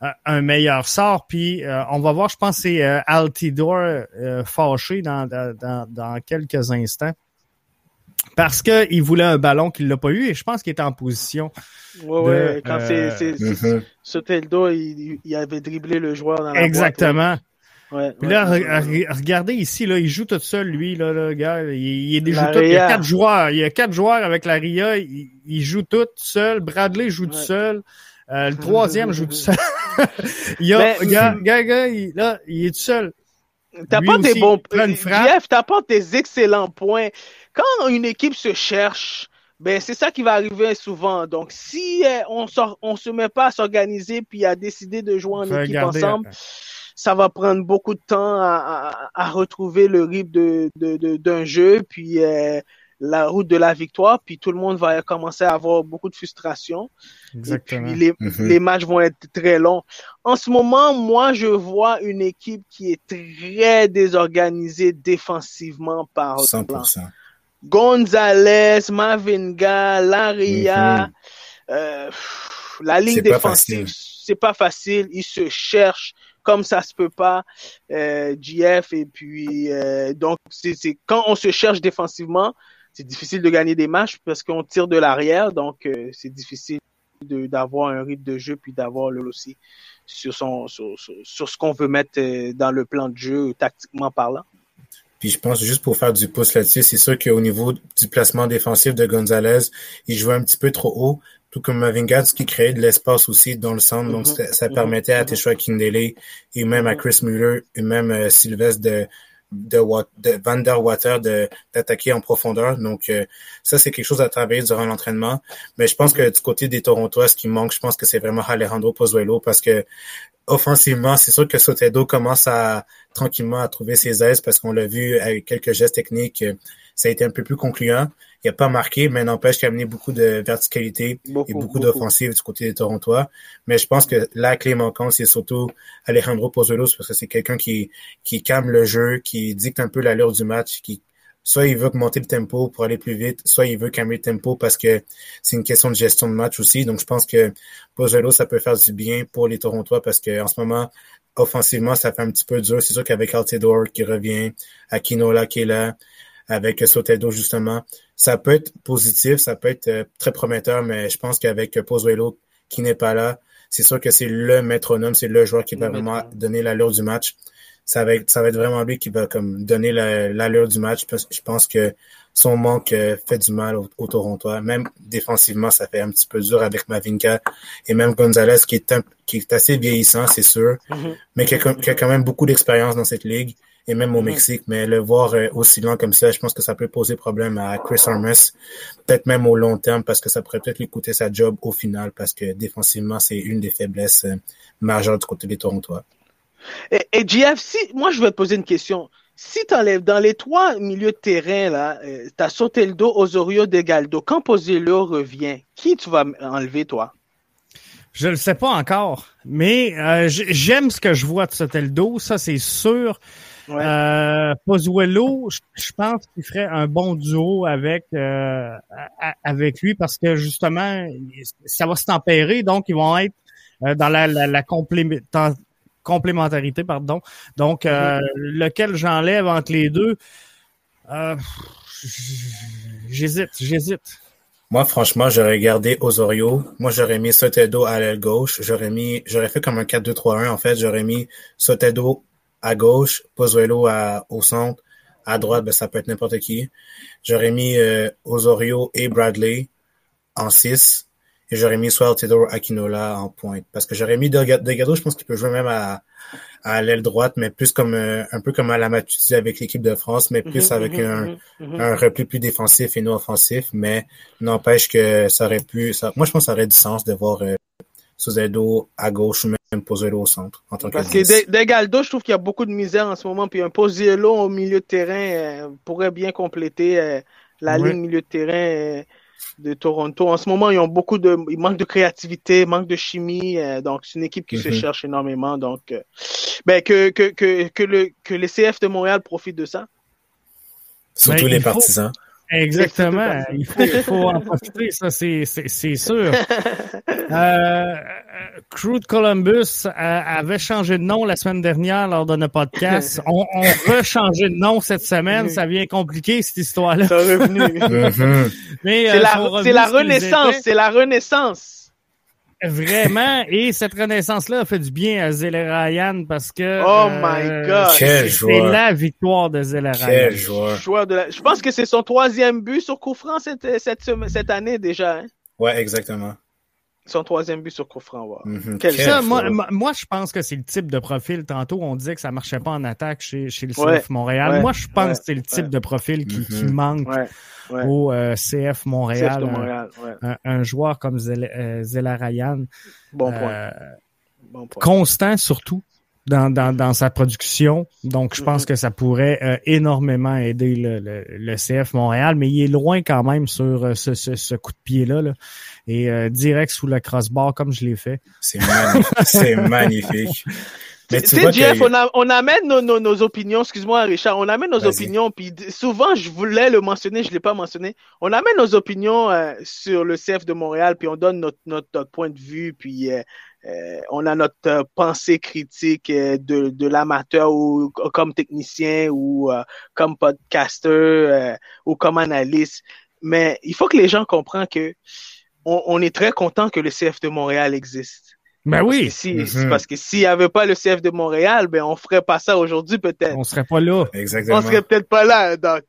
[SPEAKER 1] un meilleur sort. Puis on va voir, je pense que c'est Altidore fâché dans, dans, dans quelques instants parce qu'il voulait un ballon qu'il l'a pas eu et je pense qu'il était en position.
[SPEAKER 2] Oui, ouais, quand c'est euh, Soteldo, il, il, avait dribblé le joueur dans la
[SPEAKER 1] Exactement. Ouais, Puis là, regardez ici, là, il joue tout seul, lui, là, le gars. Il, est déjà tout. Il y a quatre joueurs. Il y a quatre joueurs avec la RIA. Il, joue tout seul. Bradley joue tout seul. Euh, le troisième joue tout seul. il y a, gars, gars, gars, il, là, il est tout seul.
[SPEAKER 2] T'apportes des bons points. Jeff, t'apportes des excellents points quand une équipe se cherche, ben c'est ça qui va arriver souvent. Donc si euh, on sort, on se met pas à s'organiser puis à décider de jouer en équipe ensemble, ça va prendre beaucoup de temps à, à, retrouver le rythme de d'un de, jeu puis euh, la route de la victoire, puis tout le monde va commencer à avoir beaucoup de frustration.
[SPEAKER 1] Exactement.
[SPEAKER 2] Et puis les, les matchs vont être très longs. En ce moment, moi, je vois une équipe qui est très désorganisée défensivement par
[SPEAKER 3] 100%.
[SPEAKER 2] Gonzalez, Mavinga, Laria, mhm. euh, la ligne défensive, c'est pas facile. Ils se cherchent comme ça se peut pas. Euh, GF et puis euh, donc c'est quand on se cherche défensivement, c'est difficile de gagner des matchs parce qu'on tire de l'arrière, donc euh, c'est difficile d'avoir un rythme de jeu puis d'avoir le aussi sur son sur, sur ce qu'on veut mettre euh, dans le plan de jeu tactiquement parlant.
[SPEAKER 3] Puis je pense juste pour faire du pouce là-dessus, c'est sûr qu'au niveau du placement défensif de Gonzalez, il jouait un petit peu trop haut, tout comme Mavinga, ce qui créait de l'espace aussi dans le centre. Donc mm-hmm. ça, mm-hmm. permettait à Teshua Kindele et même à Chris Muller et même à euh, Sylvestre de de, de Van d'attaquer en profondeur. Donc euh, ça, c'est quelque chose à travailler durant l'entraînement. Mais je pense que du côté des Torontois, ce qui manque, je pense que c'est vraiment Alejandro Pozuelo parce que offensivement, c'est sûr que Soteldo commence à tranquillement à trouver ses aises parce qu'on l'a vu avec quelques gestes techniques, euh, ça a été un peu plus concluant. Il n'a pas marqué, mais n'empêche qu'il a amené beaucoup de verticalité et beaucoup, d'offensive du côté des Torontois. Mais je pense que la clé manquante, c'est surtout Alejandro Pozuelos parce que c'est quelqu'un qui, qui calme le jeu, qui dicte un peu l'allure du match, qui soit il veut augmenter le tempo pour aller plus vite, soit il veut calmer le tempo parce que c'est une question de gestion de match aussi. Donc, je pense que Pozuelo, ça peut faire du bien pour les Torontois parce que en ce moment, offensivement, ça fait un petit peu dur. C'est sûr qu'avec Altidore qui revient, Akinola qui est là, avec Soteldo justement, ça peut être positif, ça peut être euh, très prometteur, mais je pense qu'avec Pozuelo qui n'est pas là, c'est sûr que c'est le métronome, c'est le joueur qui va vraiment donner l'allure du match. Ça va être, ça va être vraiment lui qui va comme donner l'allure du match. Je pense que son manque euh, fait du mal au, au, Torontois. Même défensivement, ça fait un petit peu dur avec Mavinka et même Gonzalez qui est, qui est assez vieillissant, c'est sûr, mm-hmm. mais qui a, qui a, quand même beaucoup d'expérience dans cette ligue et même au mm-hmm. Mexique. Mais le voir euh, aussi lent comme ça, je pense que ça peut poser problème à Chris Armas, peut-être même au long terme, parce que ça pourrait peut-être lui coûter sa job au final, parce que défensivement, c'est une des faiblesses euh, majeures du côté des Torontois.
[SPEAKER 2] Et, et GFC, moi je vais te poser une question si tu enlèves dans les trois milieux de terrain, là, euh, tu as Soteldo, Osorio, Degaldo. Quand Posillo revient, qui tu vas enlever, toi?
[SPEAKER 1] Je le sais pas encore, mais euh, j'aime ce que je vois de Soteldo, ça c'est sûr. Euh, Pozuelo, je pense qu'il ferait un bon duo avec euh, avec lui parce que justement, ça va se tempérer, donc ils vont être dans la, la, la complémentarité, pardon. Donc, euh, mhm. lequel j'enlève entre les deux, euh, j'hésite, j'hésite.
[SPEAKER 3] Moi, franchement, j'aurais gardé Osorio. Moi, j'aurais mis Sotedo à l'aile gauche. J'aurais mis, j'aurais fait comme un 4-2-3-1, en fait. J'aurais mis Sotedo à gauche, Pozuelo à, au centre. À droite, ben, ça peut être n'importe qui. J'aurais mis euh, Osorio et Bradley en 6 et j'aurais mis soit Theodore Aquinola en pointe. Parce que j'aurais mis Delgado, je pense qu'il peut jouer même à, à l'aile droite, mais plus comme euh, un peu comme à la Matuidi avec l'équipe de France, mais plus mhm, avec mhm, un, mhm, un repli plus défensif et non offensif. Mais n'empêche que ça aurait pu. Ça, moi, je pense que ça aurait du sens de voir euh, à gauche ou même Pozuelo au centre en tant
[SPEAKER 2] Parce que Delgado, je trouve qu'il y a beaucoup de misère en ce moment, puis un Pozuelo au milieu de terrain euh, pourrait bien compléter euh, la ligne milieu de terrain de Toronto. En ce moment, ils ont beaucoup de, ils manquent de créativité, manque de chimie. Euh, donc, c'est une équipe qui se mhm. cherche énormément. Donc, euh, ben que que que que le que les CF de Montréal profitent de ça.
[SPEAKER 3] Surtout ben, les partisans.
[SPEAKER 1] Exactement. il, faut, il faut en profiter, ça, c'est, c'est, sûr. Euh, Crude Columbus euh, avait changé de nom la semaine dernière lors de notre podcast. On, on rechangé de nom cette semaine. Ça vient compliquer, cette histoire-là.
[SPEAKER 2] revenu. Mhm. Mais, c'est, la, c'est la renaissance. C'est la renaissance.
[SPEAKER 1] Vraiment, et cette renaissance-là a fait du bien à Ryan parce que
[SPEAKER 2] oh my euh, God,
[SPEAKER 1] c'est la victoire de Zelerayan.
[SPEAKER 3] Quel joueur.
[SPEAKER 2] De Je pense que c'est son troisième but sur coup franc cette, cette, cette année déjà. Hein?
[SPEAKER 3] Ouais, exactement.
[SPEAKER 2] Son troisième but sur coup franc.
[SPEAKER 1] Mhm. ça, moi, moi, je pense que c'est le type de profil. Tantôt, on disait que ça marchait pas en attaque chez, chez le CF Montréal. moi, je pense que c'est le type de profil qui, qui mhm. manque au euh, CF Montréal. un, joueur comme euh, Zela, Ryan.
[SPEAKER 2] Bon point. Euh,
[SPEAKER 1] bon point. Constant surtout. Dans, dans, dans, sa production. Donc, je pense mm-hmm. que ça pourrait énormément aider le, le, CF Montréal, mais il est loin quand même sur ce, ce, ce coup de pied-là. Là. Et direct sous le crossbar, comme je l'ai fait.
[SPEAKER 3] C'est magnifique. C'est magnifique.
[SPEAKER 2] Mais tu sais, Jeff, on, on, amène nos, nos, nos opinions, excuse-moi Richard, on amène nos opinions, puis souvent je voulais le mentionner, je l'ai pas mentionné. On amène nos opinions euh, sur le CF de Montréal, puis on donne notre, notre, point de vue, puis euh, euh, on a notre pensée critique de, de l'amateur ou comme technicien ou comme podcaster ou comme analyste. Mais il faut que les gens comprennent que on, on est très content que le CF de Montréal existe.
[SPEAKER 1] Ben oui.
[SPEAKER 2] Si, mm-hmm. Parce que s'il n'y avait pas le CF de Montréal, ben on ferait pas ça aujourd'hui peut-être.
[SPEAKER 1] On serait pas là.
[SPEAKER 3] Exactement.
[SPEAKER 2] On serait peut-être pas là. Donc,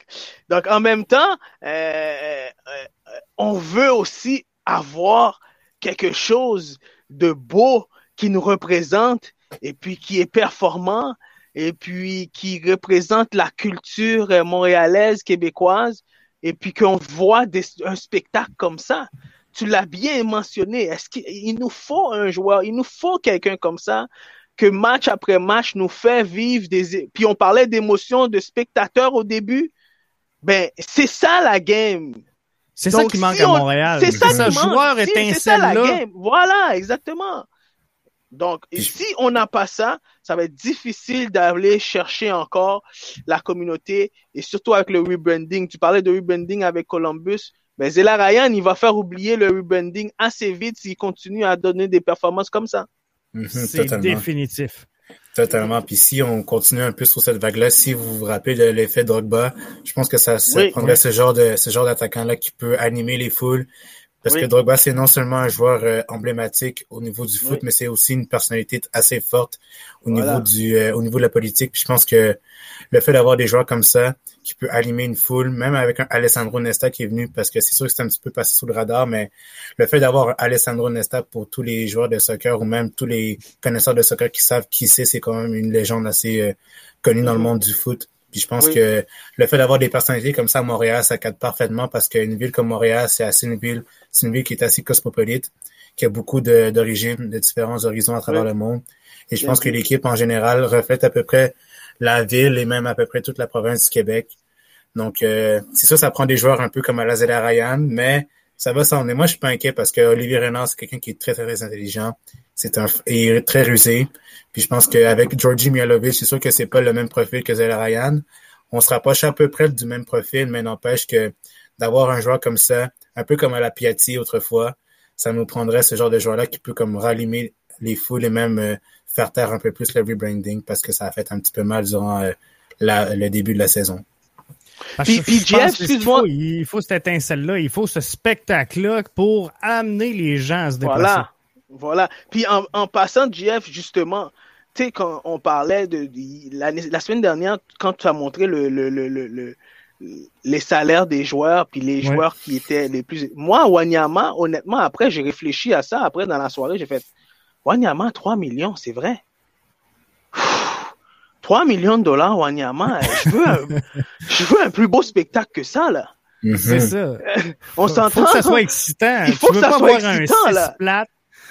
[SPEAKER 2] donc en même temps, euh, euh, on veut aussi avoir quelque chose de beau qui nous représente et puis qui est performant et puis qui représente la culture montréalaise, québécoise et puis qu'on voit des, un spectacle comme ça tu l'as bien mentionné. Est-ce qu'il nous faut un joueur, il nous faut quelqu'un comme ça que match après match nous fait vivre des. Puis on parlait d'émotions de spectateurs au début? Ben c'est ça la game.
[SPEAKER 1] C'est ça qui manque à Montréal.
[SPEAKER 2] C'est ça,
[SPEAKER 1] ça joueur étincelle là. Game.
[SPEAKER 2] Voilà, exactement. Donc, si on n'a pas ça, ça va être difficile d'aller chercher encore la communauté et surtout avec le rebranding. Tu parlais de rebranding avec Columbus. Mais Zela Ryan, il va faire oublier le rebranding assez vite s'il continue à donner des performances comme ça.
[SPEAKER 1] Mhm, c'est définitif.
[SPEAKER 3] Totalement. Puis si on continue un peu sur cette vague-là, si vous vous rappelez de l'effet Drogba, je pense que ça, ça prendrait ce genre de ce genre d'attaquant-là qui peut animer les foules. Parce que Drogba, c'est non seulement un joueur euh, emblématique au niveau du foot, mais c'est aussi une personnalité assez forte au niveau du euh, au niveau de la politique. Puis je pense que le fait d'avoir des joueurs comme ça, qui peut animer une foule, même avec un Alessandro Nesta qui est venu, parce que c'est sûr que c'est un petit peu passé sous le radar, mais le fait d'avoir Alessandro Nesta pour tous les joueurs de soccer ou même tous les connaisseurs de soccer qui savent qui c'est, c'est quand même une légende assez euh, connue dans le monde du foot. Puis je pense que le fait d'avoir des personnalités comme ça à Montréal, ça cadre parfaitement parce qu'une ville comme Montréal, c'est assez une ville, c'est une ville qui est assez cosmopolite, qui a beaucoup d'origines, de, différents horizons à travers le monde. Et je pense que l'équipe en général reflète à peu près la ville et même à peu près toute la province du Québec. Donc, euh, c'est ça, ça prend des joueurs un peu comme Alazela Ryan, mais ça va s'en Moi, je suis pas inquiet parce que Olivier Renard, c'est quelqu'un qui est très, très, intelligent. C'est un, et très rusé. Puis je pense qu'avec Georgi Mialovic, c'est sûr que c'est pas le même profil que Zela Ryan. On se rapproche à peu près du même profil, mais n'empêche que d'avoir un joueur comme ça, un peu comme à la Piatti autrefois, ça nous prendrait ce genre de joueur-là qui peut comme rallumer les foules et même euh, faire taire un peu plus le rebranding parce que ça a fait un petit peu mal durant euh, le début de la saison.
[SPEAKER 1] Puis, puis Jeff, excuse-moi. Il, faut cette étincelle-là, il faut ce spectacle-là pour amener les gens à se déplacer.
[SPEAKER 2] Voilà, voilà. Puis en, en passant, Jeff, justement, tu sais, quand on parlait de, la, la, semaine dernière, quand tu as montré le, le, le, le les salaires des joueurs, puis les joueurs qui étaient les plus... Moi, Wanyama, honnêtement, après, j'ai réfléchi à ça. Après, dans la soirée, j'ai fait, Wanyama, 3 millions, c'est vrai? 3 millions de dollars, Wanyama, je veux un, je veux un plus beau spectacle que ça, là.
[SPEAKER 1] C'est ça.
[SPEAKER 2] On s'entend.
[SPEAKER 1] Il faut que ça soit excitant.
[SPEAKER 2] Il faut que ça soit excitant, là.
[SPEAKER 1] Plate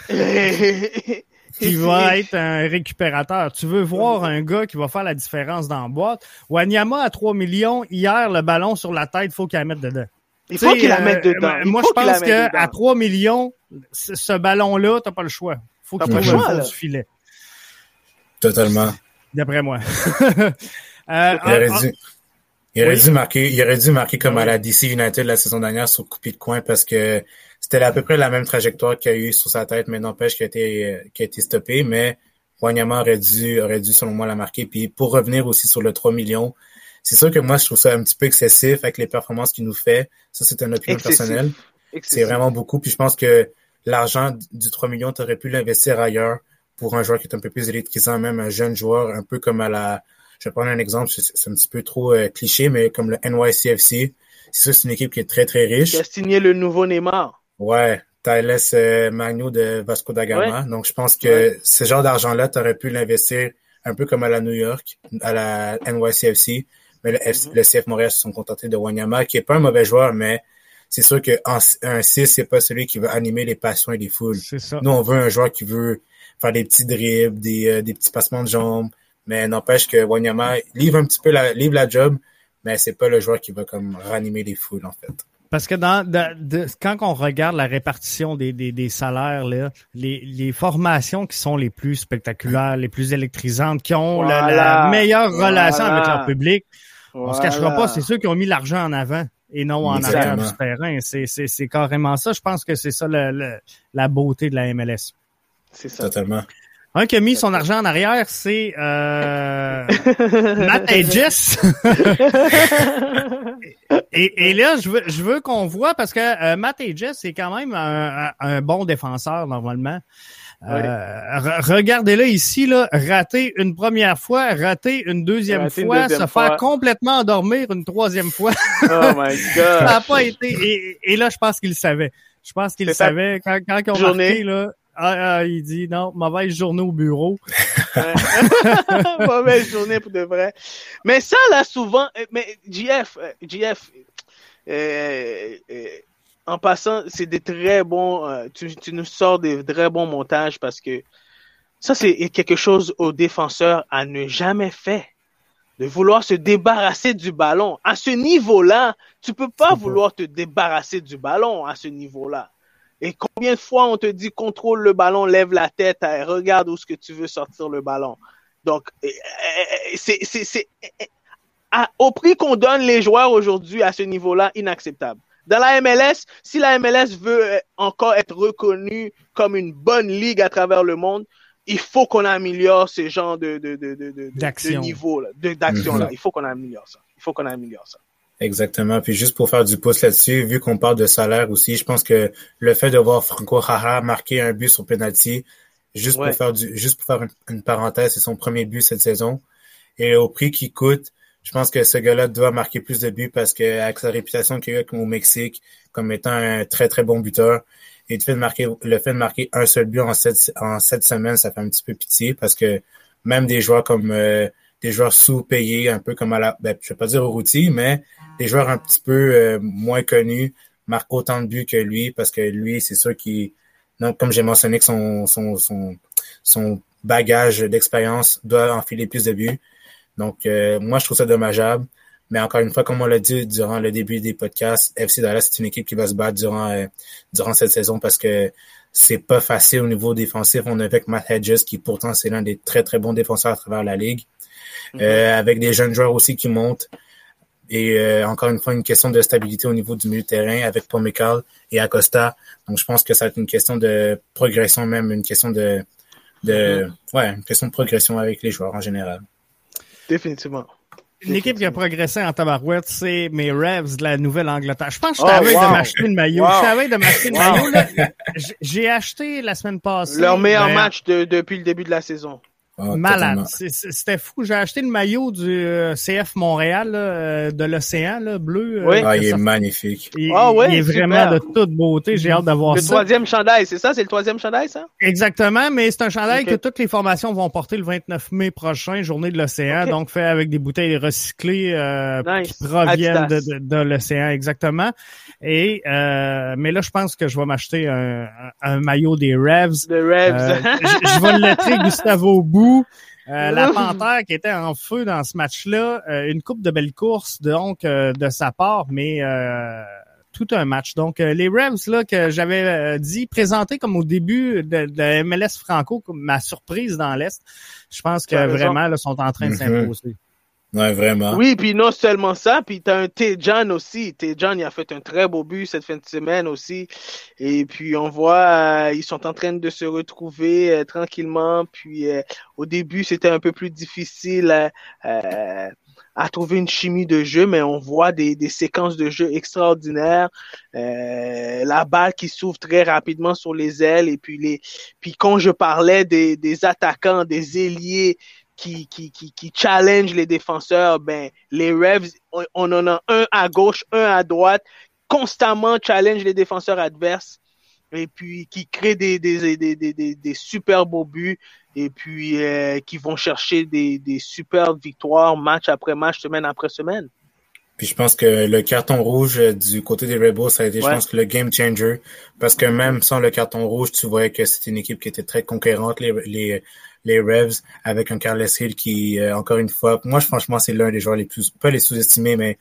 [SPEAKER 1] qui va être un récupérateur. Tu veux voir un gars qui va faire la différence dans la boîte? Wanyama à 3 millions, hier, le ballon sur la tête, il faut qu'il la mette dedans.
[SPEAKER 2] Il faut qu'il la mette dedans.
[SPEAKER 1] Euh, moi, je pense qu'à 3 millions, ce ballon-là, t'as pas le choix. Faut qu'il trouve le du filet.
[SPEAKER 3] Totalement.
[SPEAKER 1] D'après moi.
[SPEAKER 3] euh, il aurait, dû, il aurait dû marquer, il aurait dû marquer comme à la DC United la saison dernière sur coupé de coin parce que c'était à peu près la même trajectoire qu'il a eu sur sa tête, mais n'empêche qu'il a été, qui a été stoppé, mais Wanyama aurait dû, aurait dû, selon moi, la marquer. Puis pour revenir aussi sur le 3 millions, c'est sûr que moi, je trouve ça un petit peu excessif avec les performances qu'il nous fait. Ça, c'est un opinion personnelle. C'est vraiment beaucoup. Puis je pense que l'argent du 3 millions, tu aurais pu l'investir ailleurs pour un joueur qui est un peu plus électrisant, même un jeune joueur, un peu comme à la... Je vais prendre un exemple, c'est un petit peu trop euh, cliché, mais comme le NYCFC. C'est ça, c'est une équipe qui est très, très riche.
[SPEAKER 2] Qui a signé le nouveau Neymar.
[SPEAKER 3] Ouais, Thales euh, Magno de Vasco da Gama. Donc, je pense que ce genre d'argent-là, tu aurais pu l'investir un peu comme à la New York, à la NYCFC. Mais le, mm-hmm. CF Montréal se sont contentés de Wanyama, qui est pas un mauvais joueur, mais c'est sûr qu'un 6, c'est pas celui qui va animer les passions et les foules.
[SPEAKER 1] Ça.
[SPEAKER 3] Nous, on veut un joueur qui veut faire des petits dribbles, des, euh, des petits passements de jambes. Mais n'empêche que Wanyama livre un petit peu la, livre la job, mais c'est pas le joueur qui va comme ranimer les foules, en fait.
[SPEAKER 1] Parce que dans, quand on regarde la répartition des, des, des salaires, là, les, les formations qui sont les plus spectaculaires, les plus électrisantes, qui ont la, meilleure relation avec leur public, on se cachera pas, c'est ceux qui ont mis l'argent en avant et non en arrière du terrain. C'est carrément ça. Je pense que c'est ça le, la beauté de la MLS.
[SPEAKER 2] C'est ça.
[SPEAKER 3] Totalement.
[SPEAKER 1] Un qui a mis son argent en arrière, c'est euh, Matt Jess. et, et, là, je veux, je veux qu'on voit parce que euh, Matt Jess c'est quand même un, un, bon défenseur normalement. Euh, regardez-le ici, là, rater une première fois, rater une deuxième fois, se faire complètement endormir une troisième fois.
[SPEAKER 2] oh my God!
[SPEAKER 1] Ça n'a pas été. Et, et, là, je pense qu'il savait. Je pense qu'il savait quand, quand ils ont marqué, là. Ah, ah, il dit non, mauvaise journée au bureau.
[SPEAKER 2] mauvaise journée pour de vrai. Mais ça, là, souvent, euh, mais JF, JF, euh, euh, euh, en passant, c'est des très bons, euh, tu, tu, nous sors des très bons montages parce que ça, c'est quelque chose aux défenseurs à ne jamais faire. De vouloir se débarrasser du ballon. À ce niveau-là, tu peux pas vouloir te débarrasser du ballon à ce niveau-là. Et combien de fois on te dit contrôle le ballon, lève la tête, euh, regarde où ce que tu veux sortir le ballon. Donc, euh, euh, c'est au prix qu'on donne les joueurs aujourd'hui à ce niveau-là, inacceptable. Dans la MLS, si la MLS veut encore être reconnue comme une bonne ligue à travers le monde, il faut qu'on améliore ce genre de, de, de, de, de niveau, d'action là. Mhm. Il faut qu'on améliore ça. Il faut qu'on améliore ça.
[SPEAKER 3] Exactement. Puis juste pour faire du pouce là-dessus, vu qu'on parle de salaire aussi, je pense que le fait de voir Franco Haha marquer un but sur penalty, juste pour faire du, juste pour faire une, parenthèse, c'est son premier but cette saison. Et au prix qu'il coûte, je pense que ce gars-là doit marquer plus de buts parce que avec sa réputation qu'il a au Mexique comme étant un très très bon buteur, et le fait de marquer, le fait de marquer un seul but en sept, en sept semaines, ça fait un petit peu pitié parce que même des joueurs comme euh, des joueurs sous-payés, un peu comme à la, ben, je vais pas dire au routier, mais des joueurs un petit peu euh, moins connus marquent autant de buts que lui parce que lui, c'est sûr qu'il, donc comme j'ai mentionné que son son son, son bagage d'expérience doit enfiler plus de buts. Donc euh, moi, je trouve ça dommageable. Mais encore une fois, comme on l'a dit durant le début des podcasts, FC Dallas, c'est une équipe qui va se battre durant, euh, durant cette saison parce que c'est pas facile au niveau défensif. On a avec Matt Hedges, qui pourtant c'est l'un des très très bons défenseurs à travers la ligue. Mm-hmm. Euh, avec des jeunes joueurs aussi qui montent. Et euh, encore une fois, une question de stabilité au niveau du milieu de terrain avec Pomecal et Acosta. Donc je pense que ça va être une question de progression, même une question de, de mm-hmm. ouais, une question de progression avec les joueurs en général.
[SPEAKER 2] Définitivement.
[SPEAKER 1] Une équipe qui a progressé en tabarouette, c'est mes Revs de la Nouvelle-Angleterre. Je pense que je t'avais oh, de m'acheter le maillot. Je t'avais de m'acheter le maillot. J'ai acheté la semaine passée.
[SPEAKER 2] Leur meilleur ben, match depuis le début de la saison.
[SPEAKER 1] Ah, Malade. C'était fou. J'ai acheté le maillot du euh, CF Montréal, euh, de l'océan bleu.
[SPEAKER 3] Euh, oui. Ah, il est magnifique.
[SPEAKER 1] Il, ah, il est vraiment de toute beauté. J'ai hâte d'avoir
[SPEAKER 2] ça. Le troisième chandail, c'est ça? C'est le troisième chandail, ça?
[SPEAKER 1] Exactement, mais c'est un chandail que toutes les formations vont porter le 29 mai prochain, journée de l'océan, donc fait avec des bouteilles recyclées qui proviennent de, de, l'océan, exactement. Et mais là, je pense que je vais m'acheter un, un, maillot des Revs.
[SPEAKER 2] Des Revs.
[SPEAKER 1] je, je vais le letrer Gustavo Euh, la Panthère qui était en feu dans ce match-là, euh, une coupe de belles courses donc euh, de sa part, mais tout un match. Donc les Rams là que j'avais dit présenté comme au début de, MLS Franco comme ma surprise dans l'est, je pense que vraiment là, sont en train de mm-hmm. s'imposer.
[SPEAKER 3] Ouais, vraiment.
[SPEAKER 2] Oui, puis non seulement ça, puis t'as un T-John aussi. T-John, il a fait un très beau but cette fin de semaine aussi. Et puis on voit, euh, ils sont en train de se retrouver euh, tranquillement. Puis euh, au début, c'était un peu plus difficile à trouver une chimie de jeu, mais on voit des, séquences de jeu extraordinaires. la balle qui s'ouvre très rapidement sur les ailes. Et puis les, puis quand je parlais des attaquants, des ailiers qui, qui, qui, qui challenge les défenseurs, ben, les Revs, on, en a un à gauche, un à droite, constamment challenge les défenseurs adverses et puis qui créent des, des, des, des, des super beaux buts et puis euh, qui vont chercher des, des super victoires match après match, semaine après semaine.
[SPEAKER 3] Puis je pense que le carton rouge du côté des Rebels, ça a été, je pense le game changer. Parce que même sans le carton rouge, tu voyais que c'était une équipe qui était très conquérante, les, les, les Revs avec un Carles Hill qui, euh, encore une fois, moi, franchement, c'est l'un des joueurs les plus, pas les sous-estimés, mais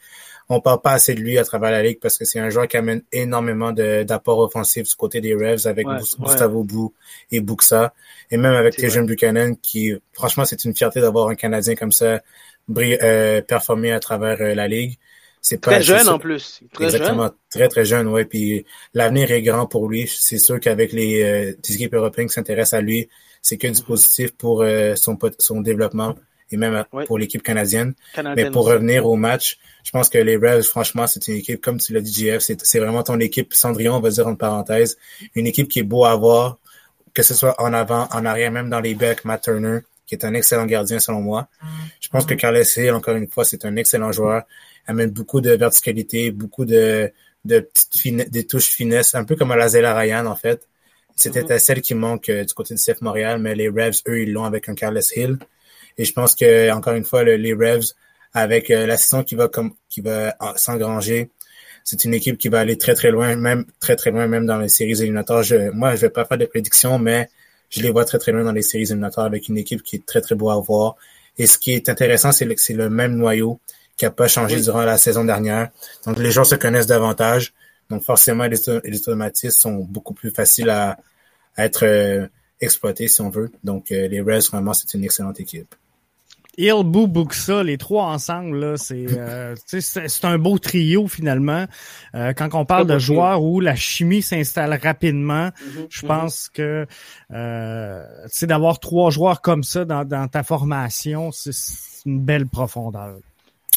[SPEAKER 3] on parle pas assez de lui à travers la ligue parce que c'est un joueur qui amène énormément d'apports offensifs du côté des Revs avec Gustavo Bou et Buxa et même avec Tejan Buchanan qui, franchement, c'est une fierté d'avoir un Canadien comme ça euh, performer à travers euh, la ligue.
[SPEAKER 2] C'est très jeune en plus.
[SPEAKER 3] Très exactement, très très jeune, ouais. Puis l'avenir est grand pour lui. C'est sûr qu'avec les, euh, équipes européennes qui s'intéressent à lui, c'est que du mm-hmm. positif pour euh, son son développement et même pour l'équipe canadienne. Mais pour revenir au match, je pense que les Revs, franchement, c'est une équipe, comme tu l'as dit, JF, c'est vraiment ton équipe Cendrillon, on va dire en parenthèse, une équipe qui est beau à voir, que ce soit en avant, en arrière, même dans les becs, Matt Turner, qui est un excellent gardien selon moi. Mm-hmm. Je pense que Carles Hill, encore une fois, c'est un excellent joueur amène beaucoup de verticalité, beaucoup de, de petites des touches finesse, un peu comme à la Ryan, en fait. C'était mm celle qui manque euh, du côté du CF Montréal, mais les Revs, eux, ils l'ont avec un Carlos Hill. Et je pense que, encore une fois, les Revs, avec euh, la saison qui va comme qui va s'engranger, c'est une équipe qui va aller très très loin, même très très loin, même dans les séries éliminatoires. Je, moi, je vais pas faire de prédictions, mais je les vois très très loin dans les séries éliminatoires avec une équipe qui est très très beau à voir. Et ce qui est intéressant, c'est que c'est le même noyau qui a pas changé durant la saison dernière. Donc, les gens se connaissent davantage. Donc, forcément, les, les automatismes sont beaucoup plus faciles à, être euh, exploités, si on veut. Donc, euh, les Reds, vraiment, c'est une excellente équipe.
[SPEAKER 1] Il, Boo, Buxa, les trois ensemble, là, c'est, euh, c'est un beau trio finalement. Euh, quand on parle de joueurs où la chimie s'installe rapidement, mm-hmm, je mm-hmm. pense que euh, d'avoir trois joueurs comme ça dans, dans ta formation, c'est une belle profondeur.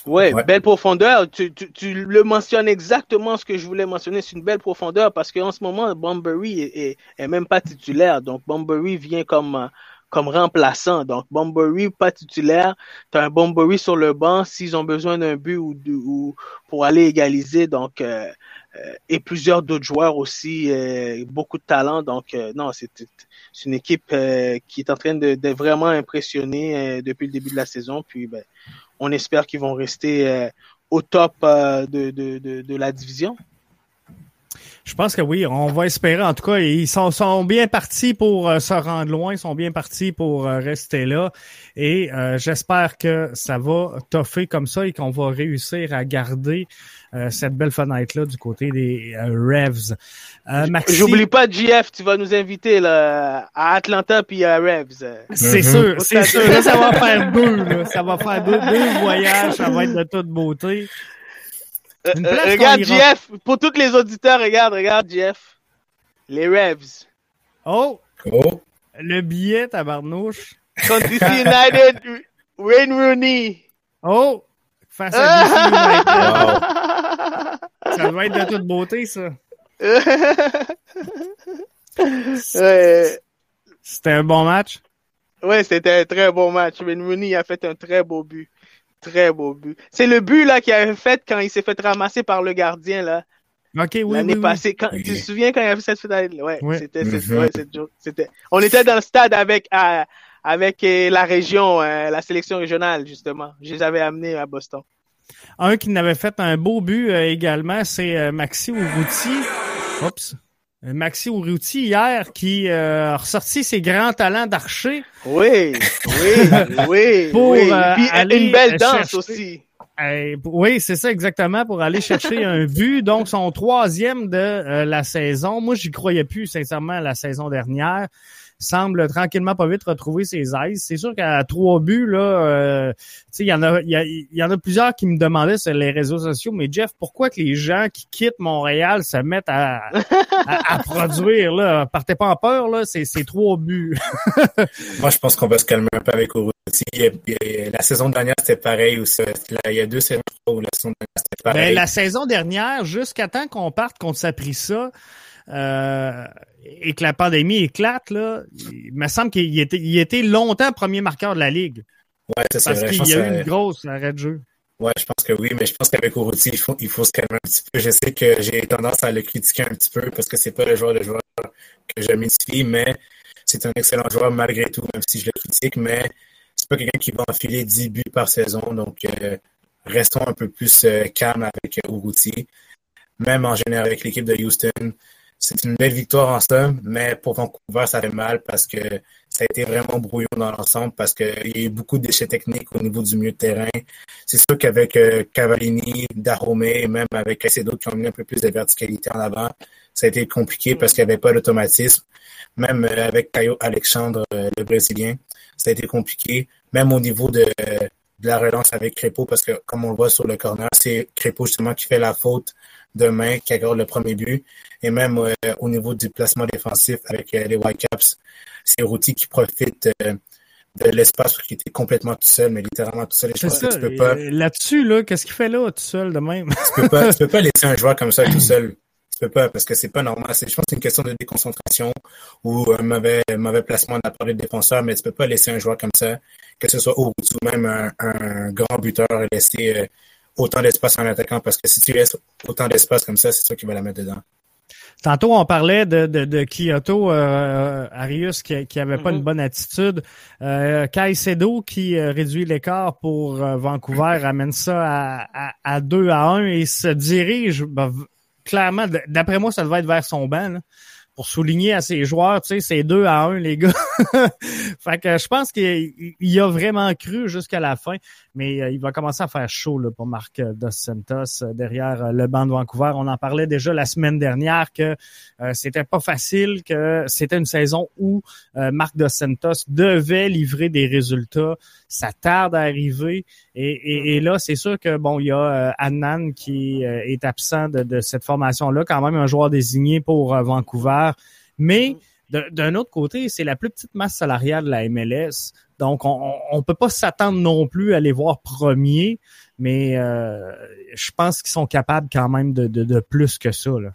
[SPEAKER 2] Ouais, belle profondeur. Tu, tu, tu, le mentionnes exactement ce que je voulais mentionner. C'est une belle profondeur parce qu'en ce moment, Bombery est, est, même pas titulaire. Donc, Bombery vient comme, comme remplaçant. Donc, Bombery pas titulaire. Tu as un Bombery sur le banc s'ils ont besoin d'un but ou, ou, pour aller égaliser. Donc, euh, euh, et plusieurs d'autres joueurs aussi, euh, beaucoup de talent. Donc, non, c'est une équipe qui est en train de, de vraiment impressionner depuis le début de la saison. Puis, ben, on espère qu'ils vont rester euh, au top euh, de, de, de, la division.
[SPEAKER 1] Je pense que oui, on va espérer. En tout cas, ils sont, sont bien partis pour euh, se rendre loin, ils sont bien partis pour rester là. Et j'espère que ça va toffer comme ça et qu'on va réussir à garder euh, cette belle fenêtre-là du côté des euh, Revs.
[SPEAKER 2] Euh, J'oublie pas, JF, tu vas nous inviter là, à Atlanta puis à Revs.
[SPEAKER 1] C'est mhm. sûr, c'est sûr. ça va faire deux. Là. Ça va faire deux, deux voyages, ça va être de toute beauté.
[SPEAKER 2] Regarde, JF, pour tous les auditeurs, regarde, regarde, JF. Les Revs.
[SPEAKER 1] Oh!
[SPEAKER 3] Oh!
[SPEAKER 1] Le billet, tabarnouche.
[SPEAKER 2] Contre United, Wayne Rooney.
[SPEAKER 1] Oh! face à Ça doit être de toute beauté, ça. C'était un bon match?
[SPEAKER 2] Oui, c'était un très bon match. Ben Rooney a fait un très beau but. Très beau but. C'est le but là qu'il avait fait quand il s'est fait ramasser par le gardien là.
[SPEAKER 1] Ok, oui,
[SPEAKER 2] L'année
[SPEAKER 1] oui,
[SPEAKER 2] passée, quand, tu te souviens quand il a fait cette finale? Ouais, c'était, mhm. c'était, on était dans le stade avec, avec euh, la région, euh, la sélection régionale, justement. Je les avais amenés à Boston.
[SPEAKER 1] Un qui n'avait fait un beau but euh, également, c'est Maxi Urruti. Oups. Maxi Urruti hier qui a ressorti ses grands talents d'archer.
[SPEAKER 2] Oui, oui, oui.
[SPEAKER 1] Pour
[SPEAKER 2] oui. Puis une belle danse aussi.
[SPEAKER 1] oui, c'est ça exactement pour aller chercher un but. Donc son troisième de la saison. Moi, j'y croyais plus sincèrement la saison dernière semble tranquillement pas vite retrouver ses aises. C'est sûr qu'à trois buts, là, euh, il y en a, il y, en a plusieurs qui me demandaient sur les réseaux sociaux, mais Jeff, pourquoi que les gens qui quittent Montréal se mettent à, à, produire, là? Partez pas en peur, là, c'est, c'est trois buts.
[SPEAKER 3] Moi, je pense qu'on va se calmer un peu avec Uruti. La saison dernière, c'était pareil. Aussi. il y a deux saisons où la saison dernière, c'était ben, pareil.
[SPEAKER 1] la saison dernière, jusqu'à temps qu'on parte contre ça, euh, et que la pandémie éclate, là, il me semble qu'il était, il était longtemps premier marqueur de la Ligue.
[SPEAKER 3] Ouais, c'est
[SPEAKER 1] Parce qu'il y a eu une grosse arrêt de jeu.
[SPEAKER 3] Ouais, je pense que oui, mais je pense qu'avec Urruti, il faut, il faut se calmer un petit peu. Je sais que j'ai tendance à le critiquer un petit peu parce que c'est pas le joueur de joueur que je m'identifie, mais c'est un excellent joueur malgré tout, même si je le critique, mais c'est pas quelqu'un qui va enfiler 10 buts par saison, donc euh, restons un peu plus euh, calme avec Urruti. Même en général avec l'équipe de Houston, c'est une belle victoire en somme, mais pour Vancouver, ça fait mal parce que ça a été vraiment brouillon dans l'ensemble parce qu'il y a eu beaucoup de déchets techniques au niveau du milieu de terrain. C'est sûr qu'avec euh, Cavallini, Darome, même avec d'autres qui ont mis un peu plus de verticalité en avant, ça a été compliqué parce qu'il n'y avait pas d'automatisme. Même euh, avec Caio Alexandre, euh, le Brésilien, ça a été compliqué. Même au niveau de, de la relance avec Crépeau, parce que comme on le voit sur le corner, c'est Crépeau justement qui fait la faute de main qui accorde le premier but. Et même euh, au niveau du placement défensif avec euh, les Whitecaps, c'est Routy qui profite euh, de l'espace qui était complètement tout seul, mais littéralement tout seul.
[SPEAKER 1] C'est ça. Pas... Là-dessus, là, qu'est-ce qu'il fait là, tout seul de même?
[SPEAKER 3] tu peux pas, tu peux pas laisser un joueur comme ça tout seul. Tu peux pas, parce que c'est pas normal. Je pense que c'est une question de déconcentration ou un mauvais, mauvais placement de la part des défenseurs, mais tu peux pas laisser un joueur comme ça, que ce soit au ou même un, un grand buteur, laisser autant d'espace en attaquant parce que si tu laisses autant d'espace comme ça, c'est ça qui va la mettre dedans.
[SPEAKER 1] Tantôt, on parlait de, de, de Kyoto, euh, Arius, qui, qui avait pas une mm-hmm. bonne attitude. Euh, Caicedo, qui euh, réduit l'écart pour euh, Vancouver, amène ça à, à, à, 2 à 1 et se dirige, ben, clairement, d'après moi, ça devait être vers son banc. Pour souligner à ses joueurs, tu sais, c'est deux à un, les gars. fait que je pense qu'il a vraiment cru jusqu'à la fin, mais euh, il va commencer à faire chaud là, pour Marc Dos Santos euh, derrière euh, le banc de Vancouver. On en parlait déjà la semaine dernière que c'était pas facile, que c'était une saison où Marc Dos Santos devait livrer des résultats. Ça tarde à arriver. Et, et, là, c'est sûr que bon, il y a Annan qui est absent de, de cette formation-là, quand même un joueur désigné pour Vancouver. Mais d'un autre côté, c'est la plus petite masse salariale de la MLS. Donc, on ne peut pas s'attendre non plus à les voir premiers, mais euh, je pense qu'ils sont capables quand même de, de, de plus que ça. Là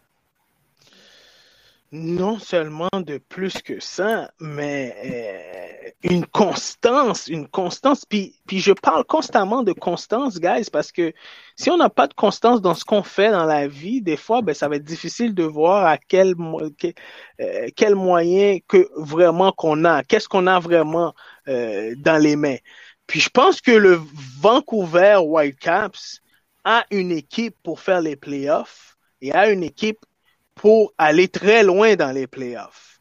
[SPEAKER 2] non seulement de plus que ça, mais euh, une constance, une constance. Puis, puis je parle constamment de constance, guys, parce que si on n'a pas de constance dans ce qu'on fait dans la vie, des fois, ben, ça va être difficile de voir à quel, euh, quel moyen que vraiment qu'on a, qu'est-ce qu'on a vraiment euh, dans les mains. Puis je pense que le Vancouver Whitecaps a une équipe pour faire les playoffs et a une équipe pour aller très loin dans les playoffs.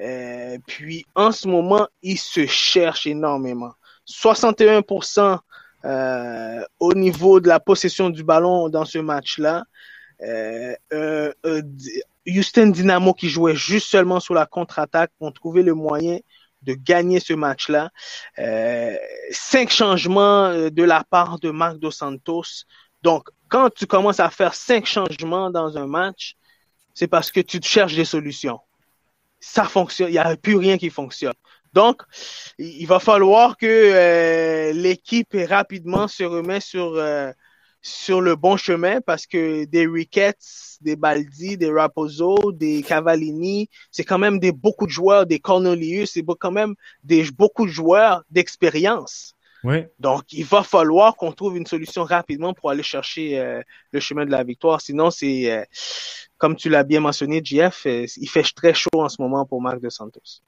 [SPEAKER 2] Euh, puis en ce moment, il se cherche énormément. 61% euh, au niveau de la possession du ballon dans ce match-là. Euh, euh, euh Houston Dynamo qui jouait juste seulement sur la contre-attaque ont trouvé le moyen de gagner ce match-là. Cinq changements de la part de Marc Dos Santos. Donc, quand tu commences à faire cinq changements dans un match, c'est parce que tu cherches des solutions. Ça fonctionne, il n'y a plus rien qui fonctionne. Donc, il va falloir que euh, l'équipe rapidement se remet sur euh, sur le bon chemin parce que des Ricketts, des Baldi, des Raposo, des Cavallini, c'est quand même des beaucoup de joueurs, des Cornelius, c'est quand même des beaucoup de joueurs d'expérience. Donc, il va falloir qu'on trouve une solution rapidement pour aller chercher euh, le chemin de la victoire. Sinon, c'est comme tu l'as bien mentionné, JF, euh, il fait très chaud en ce moment pour Marc de Santos.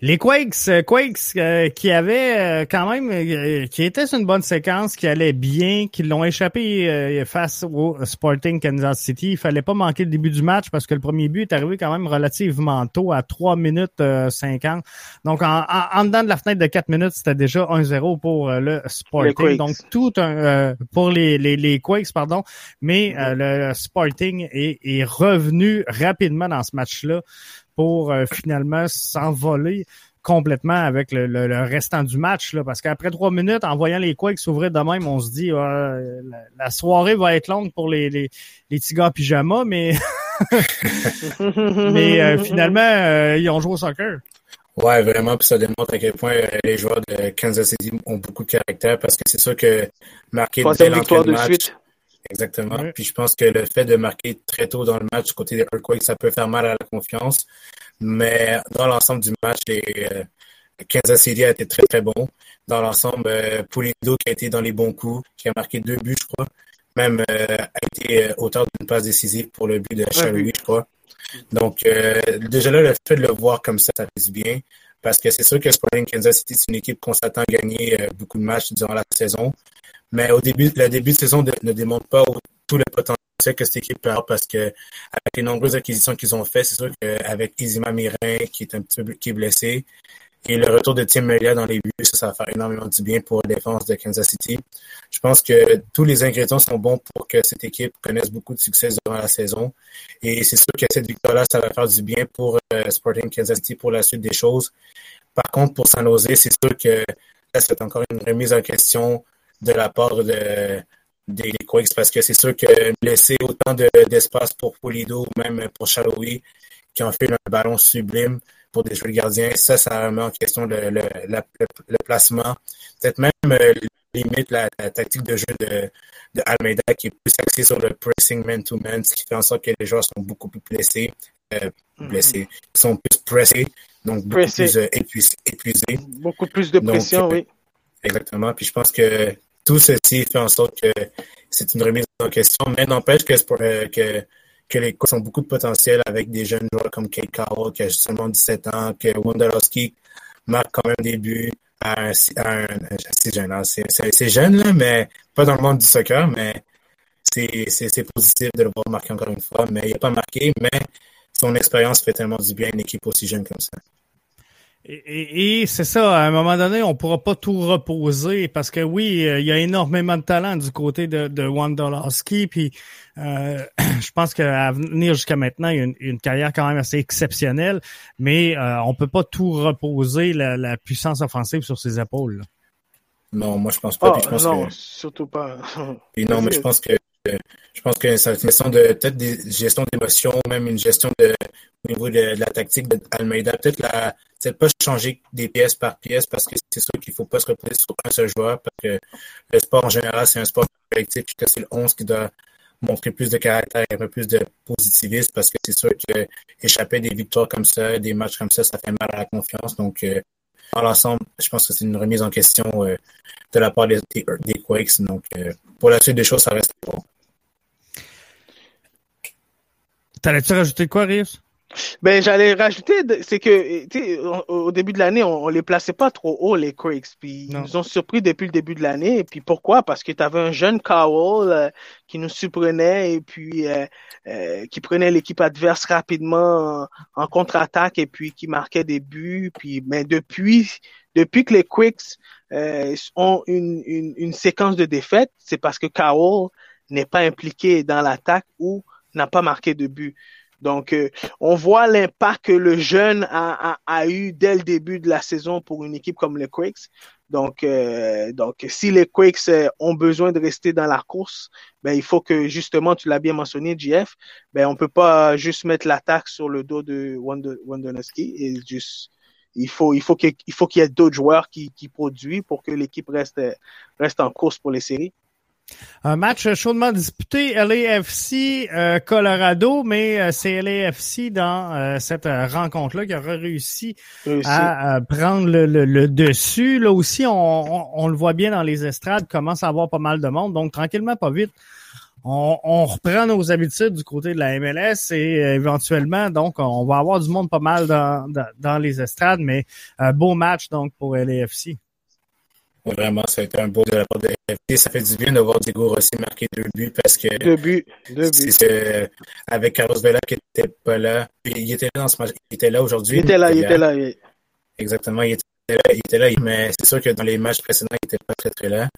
[SPEAKER 1] Les Quakes, euh, Quakes euh, qui avaient euh, quand même, qui étaient sur une bonne séquence, qui allait bien, qui l'ont échappé face au Sporting Kansas City. Il fallait pas manquer le début du match parce que le premier but est arrivé quand même relativement tôt, à 3 minutes 50. Donc, en, en, dedans de la fenêtre de 4 minutes, c'était déjà 1-0 pour le Sporting. Donc, tout un, pour les, les, les, Quakes, pardon. Mais le Sporting est, est revenu rapidement dans ce match-là pour euh, finalement s'envoler complètement avec le, le, restant du match. Là, parce qu'après trois minutes, en voyant les Quakes s'ouvrir de même, on se dit la, soirée va être longue pour les, les, les petits gars pyjama, mais mais euh, finalement, euh, ils ont joué au soccer.
[SPEAKER 3] Ouais, vraiment, puis ça démontre à quel point les joueurs de Kansas City ont beaucoup de caractère parce que c'est sûr que marquer dès l'entrée de match, Exactement. Puis je pense que le fait de marquer très tôt dans le match du côté des Earthquakes, ça peut faire mal à la confiance. Mais dans l'ensemble du match, les, euh, Kansas City a été très très bon. Dans l'ensemble, euh, Pulido qui a été dans les bons coups, qui a marqué deux buts, je crois. Même euh, a été euh, auteur d'une passe décisive pour le but de Charlie, je crois. Donc déjà là, le fait de le voir comme ça, ça fait bien. Parce que c'est sûr que Sporting Kansas City, c'est une équipe qu'on s'attend à gagner beaucoup de matchs durant la saison. Mais au début, le début de saison ne démontre pas tout le potentiel que cette équipe peut avoir parce que avec les nombreuses acquisitions qu'ils ont faites, c'est sûr qu'avec Izima Mirin qui est un petit qui est blessé et le retour de Tim Melia dans les buts, ça, va faire énormément du bien pour la défense de Kansas City. Je pense que tous les ingrédients sont bons pour que cette équipe connaisse beaucoup de succès durant la saison. Et c'est sûr que cette victoire-là, ça va faire du bien pour euh, Sporting Kansas City pour la suite des choses. Par contre, pour San Jose, c'est sûr que là, c'est encore une remise en question de la part de, des Quakes parce que c'est sûr que laisser autant d'espace pour Polido ou même pour Chaloui qui ont fait un ballon sublime pour des joueurs gardiens, ça, ça remet en question le, le, le, placement. Peut-être même euh, limite la, tactique de jeu de, de, Almeida qui est plus axée sur le pressing man-to-man, ce qui fait en sorte que les joueurs sont beaucoup plus blessés, euh, mm-hmm. blessés, sont plus pressés, donc beaucoup plus euh, épuisés.
[SPEAKER 2] Beaucoup plus de pression, oui.
[SPEAKER 3] Exactement. Puis je pense que tout ceci fait en sorte que c'est une remise en question, mais n'empêche que, que, que les courses ont beaucoup de potentiel avec des jeunes joueurs comme Kate Cowell, qui a seulement 17 ans, que Wondolowski marque quand même des buts à un, jeune. C'est jeune, là, mais pas dans le monde du soccer, mais c'est positif de le voir marquer encore une fois. Mais il n'a pas marqué, mais son expérience fait tellement du bien à une équipe aussi jeune comme ça.
[SPEAKER 1] Et, et, c'est ça, à un moment donné, on pourra pas tout reposer parce que oui, euh, il y a énormément de talent du côté de, de Wondolowski, puis euh, je pense qu'à venir jusqu'à maintenant, il y a une, une, carrière quand même assez exceptionnelle, mais euh, on peut pas tout reposer la, la puissance offensive sur ses épaules.
[SPEAKER 3] Non, moi je pense pas.
[SPEAKER 2] Oh,
[SPEAKER 3] je pense
[SPEAKER 2] non,
[SPEAKER 3] que...
[SPEAKER 2] surtout pas.
[SPEAKER 3] Et non, mais je pense que je pense que c'est une question de peut-être des gestion d'émotions, même une gestion de au niveau de, la tactique d'Almeida. Peut-être pas changer des pièces par pièce parce que c'est sûr qu'il faut pas se reposer sur un seul joueur parce que le sport en général, c'est un sport collectif puis que c'est le 11 qui doit montrer plus de caractère et un peu plus de positivisme parce que c'est sûr que échapper des victoires comme ça, des matchs comme ça, ça fait mal à la confiance. Donc euh, dans l'ensemble, je pense que c'est une remise en question euh, de la part des Quakes. Donc euh, pour la suite des choses, ça reste bon.
[SPEAKER 1] T'allais-tu rajouter quoi, Rives?
[SPEAKER 2] Ben, j'allais rajouter, c'est que, tu au, début de l'année, on, on, les plaçait pas trop haut, les Quakes. Puis, ils nous ont surpris depuis le début de l'année. Et puis, pourquoi? Parce que tu avais un jeune Cowell euh, qui nous surprenait et puis euh, euh, qui prenait l'équipe adverse rapidement en, en contre-attaque et puis qui marquait des buts. Puis, mais depuis, depuis que les Quakes euh, ont une, une, une séquence de défaites, c'est parce que Cowell n'est pas impliqué dans l'attaque ou n'a pas marqué de but. Donc, euh, on voit l'impact que le jeune a, a, a, eu dès le début de la saison pour une équipe comme les Quakes. Donc, euh, donc si les Quakes euh, ont besoin de rester dans la course, ben, il faut que, justement, tu l'as bien mentionné, JF, ben, on peut pas juste mettre l'attaque sur le dos de Wondonowski et juste, il faut, il faut qu'il faut qu'il y ait d'autres joueurs qui, qui produisent pour que l'équipe reste, reste en course pour les séries.
[SPEAKER 1] Un match chaudement disputé, LAFC euh, Colorado, mais euh, c'est LAFC dans euh, cette rencontre-là qui aura réussi, réussi. à prendre le, le, le, dessus. Là aussi, on, on, on, le voit bien dans les estrades, commence à avoir pas mal de monde, donc tranquillement, pas vite. On, on, reprend nos habitudes du côté de la MLS et éventuellement, donc, on va avoir du monde pas mal dans, dans, dans les estrades, mais beau match donc pour LAFC.
[SPEAKER 3] Vraiment, ça a été un beau de la part de l'FT. Ça fait du bien de voir Diego Rossi marquer deux buts parce que.
[SPEAKER 2] Deux buts. Deux buts.
[SPEAKER 3] C'est avec Carlos Vela qui était pas là. Il était là dans ce match. Il était là aujourd'hui.
[SPEAKER 2] Il était là, il était là.
[SPEAKER 3] Exactement. Il était là, il était là. Mais c'est sûr que dans les matchs précédents, il était pas très, très là.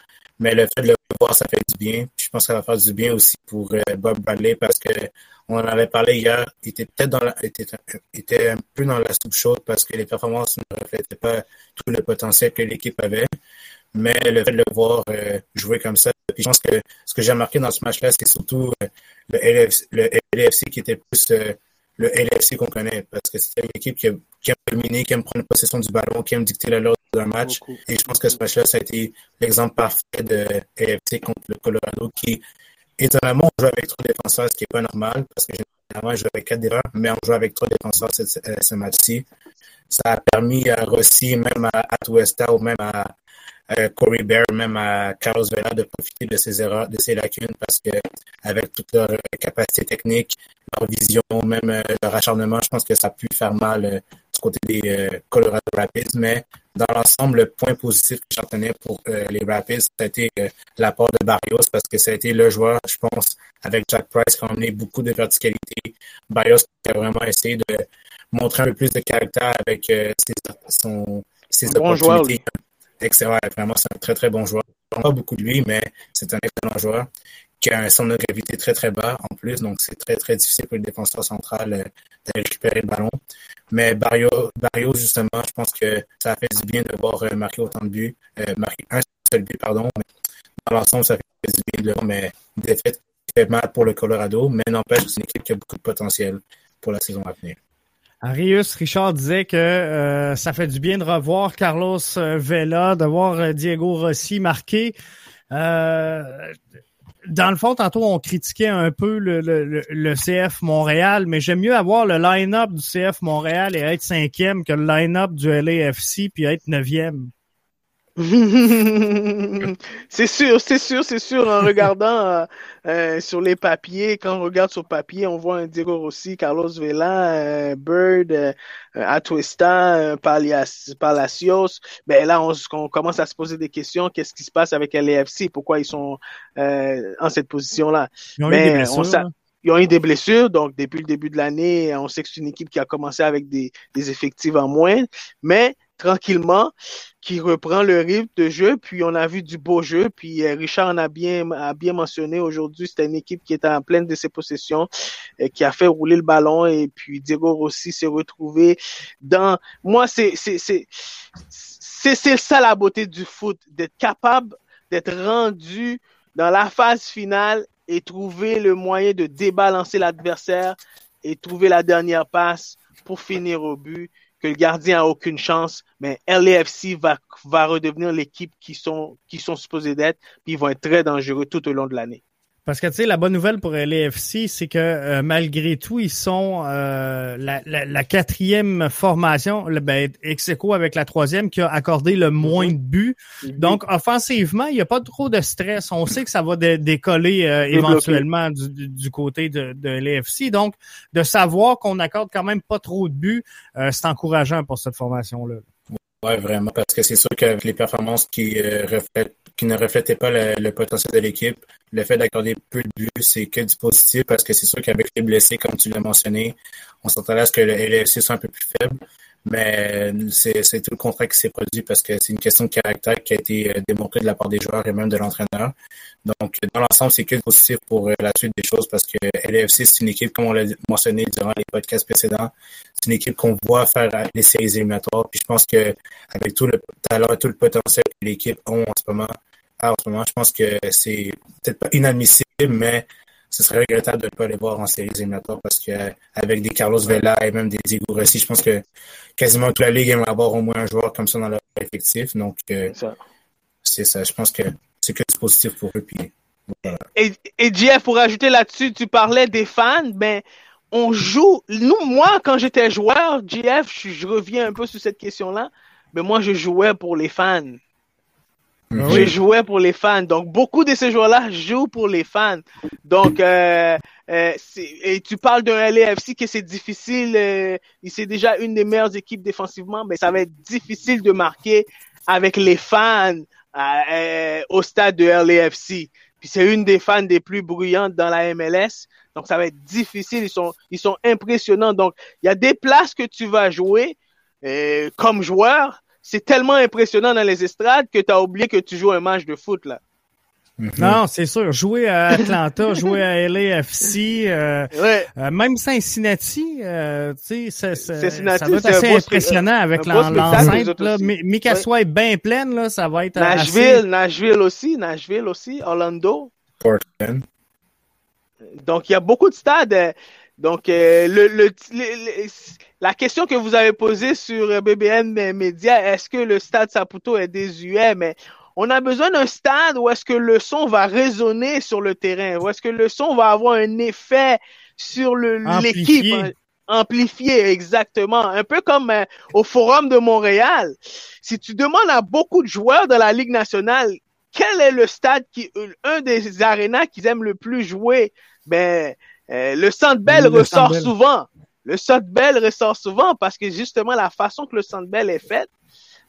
[SPEAKER 3] Mais le fait de le voir, ça fait du bien. Je pense que ça va faire du bien aussi pour euh, Bob Bradley parce que on en avait parlé hier. Il était peut-être dans la, était, était un peu dans la soupe chaude parce que les performances ne reflétaient pas tout le potentiel que l'équipe avait mais le fait de le voir euh, jouer comme ça, puis je pense que ce que j'ai remarqué dans ce match-là, c'est surtout euh, le, LFC, le LFC qui était plus euh, le LFC qu'on connaît, parce que c'est une équipe qui, qui, aime dominer, qui aime prendre possession du ballon, qui aime dicter la l'ordre d'un match. Beaucoup. Et je pense que ce match-là, ça a été l'exemple parfait de LFC contre le Colorado, qui, étonnamment, on joue avec trois défenseurs, ce qui n'est pas normal, parce que généralement, on joue avec quatre défenseurs, mais on joue avec trois défenseurs ce, ce, match-ci. Ça a permis à Rossi, même à Atuesta ou même à Corey Bear, même à Carlos Vela de profiter de ses erreurs, de ses lacunes parce que avec toute leur capacité technique, leur vision, même euh, leur acharnement, je pense que ça a pu faire mal euh, du côté des euh, Colorado Rapids. Mais dans l'ensemble, le point positif que j'en tenais pour euh, les Rapids, ça a été euh, l'apport de Barrios parce que ça a été le joueur, je pense, avec Jack Price qui a emmené beaucoup de verticalité. Barrios qui a vraiment essayé de montrer un peu plus de caractère avec ses, son, ses
[SPEAKER 2] bon
[SPEAKER 3] opportunités. Joueur, excellent. Vraiment, c'est un très, très bon joueur. Pas beaucoup de lui, mais c'est un excellent joueur qui a un centre de gravité très, très bas en plus. Donc, c'est très, très difficile pour le défenseur central euh, de récupérer le ballon. Mais Barrio, Barrio, justement, je pense que ça fait du bien de voir euh, marquer autant de buts, euh, marquer un seul but, pardon. Dans l'ensemble, ça fait du bien de le voir, mais défaite fait mal pour le Colorado, mais n'empêche que c'est une équipe qui a beaucoup de potentiel pour la saison à venir.
[SPEAKER 1] Arius Richard disait que euh, ça fait du bien de revoir Carlos Vela, de voir Diego Rossi marquer. Euh, dans le fond, tantôt, on critiquait un peu le CF Montréal, mais j'aime mieux avoir le line-up du CF Montréal et être cinquième que le line-up du LAFC puis être neuvième.
[SPEAKER 2] c'est sûr, c'est sûr, c'est sûr. En regardant euh, euh, sur les papiers, quand on regarde sur papier, on voit un Diego Rossi, Carlos Vela, euh, Bird, euh, Atuesta, Palacios. Ben là, on, on, commence à se poser des questions. Qu'est-ce qui se passe avec LAFC Pourquoi ils sont en cette position-là?
[SPEAKER 1] Ils ont, ben, on,
[SPEAKER 2] ils ont eu des blessures, donc depuis le début de l'année, on sait que c'est une équipe qui a commencé avec des, des effectifs en moins, mais tranquillement, qui reprend le rythme de jeu, puis on a vu du beau jeu, puis euh, Richard en a bien, a bien mentionné aujourd'hui, c'était une équipe qui était en pleine de ses possessions, et qui a fait rouler le ballon, et puis Diego Rossi s'est retrouvé dans, moi, c'est, c'est, c'est, c'est ça la beauté du foot, d'être capable d'être rendu dans la phase finale et trouver le moyen de débalancer l'adversaire et trouver la dernière passe pour finir au but le gardien a aucune chance, mais LAFC va, va redevenir l'équipe qui sont, qui sont supposés d'être, puis ils vont être très dangereux tout au long de l'année.
[SPEAKER 1] Parce que tu sais, la bonne nouvelle pour LAFC, c'est que euh, malgré tout, ils sont euh, la, la, la, quatrième formation, le, ben, ex avec la troisième, qui a accordé le moins de buts. Mm-hmm. Donc, offensivement, il n'y a pas trop de stress. On sait que ça va décoller euh, éventuellement du, du, côté de, de l'AFC. Donc, de savoir qu'on accorde quand même pas trop de buts, c'est encourageant pour cette formation-là.
[SPEAKER 3] Ouais, vraiment, parce que c'est sûr qu'avec les performances qui reflètent qui ne reflétait pas le, potentiel de l'équipe. Le fait d'accorder peu de buts, c'est que du positif parce que c'est sûr qu'avec les blessés, comme tu l'as mentionné, on s'attendait à ce que le LFC soit un peu plus faible. Mais c'est tout le contraire qui s'est produit parce que c'est une question de caractère qui a été euh, démontrée de la part des joueurs et même de l'entraîneur. Donc, dans l'ensemble, c'est que positif pour euh, la suite des choses parce que LFC, c'est une équipe, comme on l'a mentionné durant les podcasts précédents, c'est une équipe qu'on voit faire les séries éliminatoires. Puis je pense que avec tout le talent et tout le potentiel que l'équipe a en ce moment, en ce moment, je pense que c'est peut-être pas inadmissible, mais ce serait regrettable de ne pas les voir en séries éliminatoires parce que avec des Carlos Vela et même des Diego Rossi, je pense que quasiment toute la ligue aimerait avoir au moins un joueur comme ça dans leur effectif. Donc, euh, c'est ça. Je pense que c'est que c'est positif pour eux. Puis,
[SPEAKER 2] et, et Jeff, pour ajouter là-dessus, tu parlais des fans, mais on joue. Nous, moi, quand j'étais joueur, JF, je, je, reviens un peu sur cette question-là, mais moi, je jouais pour les fans. Ah je jouais pour les fans. Donc, beaucoup de ces joueurs-là jouent pour les fans. Donc, euh, euh, et tu parles d'un LAFC que c'est difficile. Euh, c'est déjà une des meilleures équipes défensivement, mais ça va être difficile de marquer avec les fans euh, au stade de LAFC. Puis c'est une des fans des plus bruyantes dans la MLS. Donc, ça va être difficile. Ils sont, ils sont impressionnants. Donc, il y a des places que tu vas jouer comme joueur c'est tellement impressionnant dans les estrades que tu as oublié que tu joues un match de foot, là.
[SPEAKER 1] Mm-hmm. Non, c'est sûr. Jouer à Atlanta, jouer à LAFC, euh, euh, même Cincinnati, euh, tu sais, ça, va être assez impressionnant avec l'enceinte. Mais, qu'elle soit bien pleine, là, ça va être
[SPEAKER 2] Nashville, Nashville aussi, Nashville aussi, Orlando.
[SPEAKER 3] Portland.
[SPEAKER 2] Donc, il y a beaucoup de stades. Donc, le, le, la question que vous avez posée sur BBN Media, est-ce que le stade Saputo est désuet? Mais on a besoin d'un stade où est-ce que le son va résonner sur le terrain, où est-ce que le son va avoir un effet sur l'équipe. Amplifié, exactement. Un peu comme euh, au Forum de Montréal. Si tu demandes à beaucoup de joueurs de la Ligue nationale quel est le stade qui, un des arénas qu'ils aiment le plus jouer, ben, euh, le Centre Bell ressort souvent. Le Sandbell ressort souvent parce que justement la façon que le Sandbell est fait,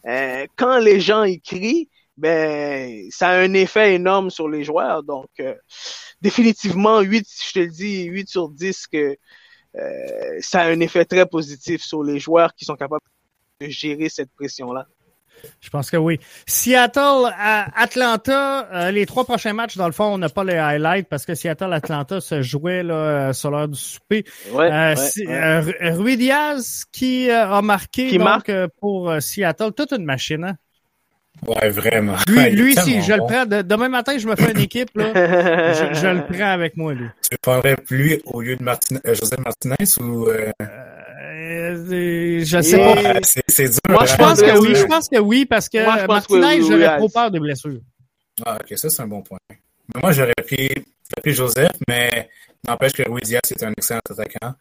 [SPEAKER 2] euh, quand les gens y crient, ben ça a un effet énorme sur les joueurs. Donc euh, définitivement 8, je te le dis, 8 sur 10 que euh, ça a un effet très positif sur les joueurs qui sont capables de gérer cette pression-là.
[SPEAKER 1] Je pense que oui. Seattle, Atlanta, euh, les trois prochains matchs, dans le fond, on n'a pas les highlights parce que Seattle, Atlanta se jouait là, euh, sur l'heure du souper.
[SPEAKER 2] Ouais, euh,
[SPEAKER 1] Rui Diaz qui a marqué qui donc, pour Seattle, toute une machine. Hein?
[SPEAKER 3] Ouais, vraiment.
[SPEAKER 1] Lui, lui si je le prends, demain matin, je me fais une équipe, là, je, le prends avec moi, lui.
[SPEAKER 3] Tu prendrais plus au lieu de Martin, José Martinez ou...
[SPEAKER 1] Euh, je sais pas.
[SPEAKER 3] C'est dur.
[SPEAKER 1] Moi, je pense que oui. Je pense que oui parce que Martinez, j'aurais trop peur des blessures.
[SPEAKER 3] Ah, ok, ça c'est un bon point. moi, j'aurais pris, pris Joseph, mais n'empêche que Louis Diaz est un excellent attaquant.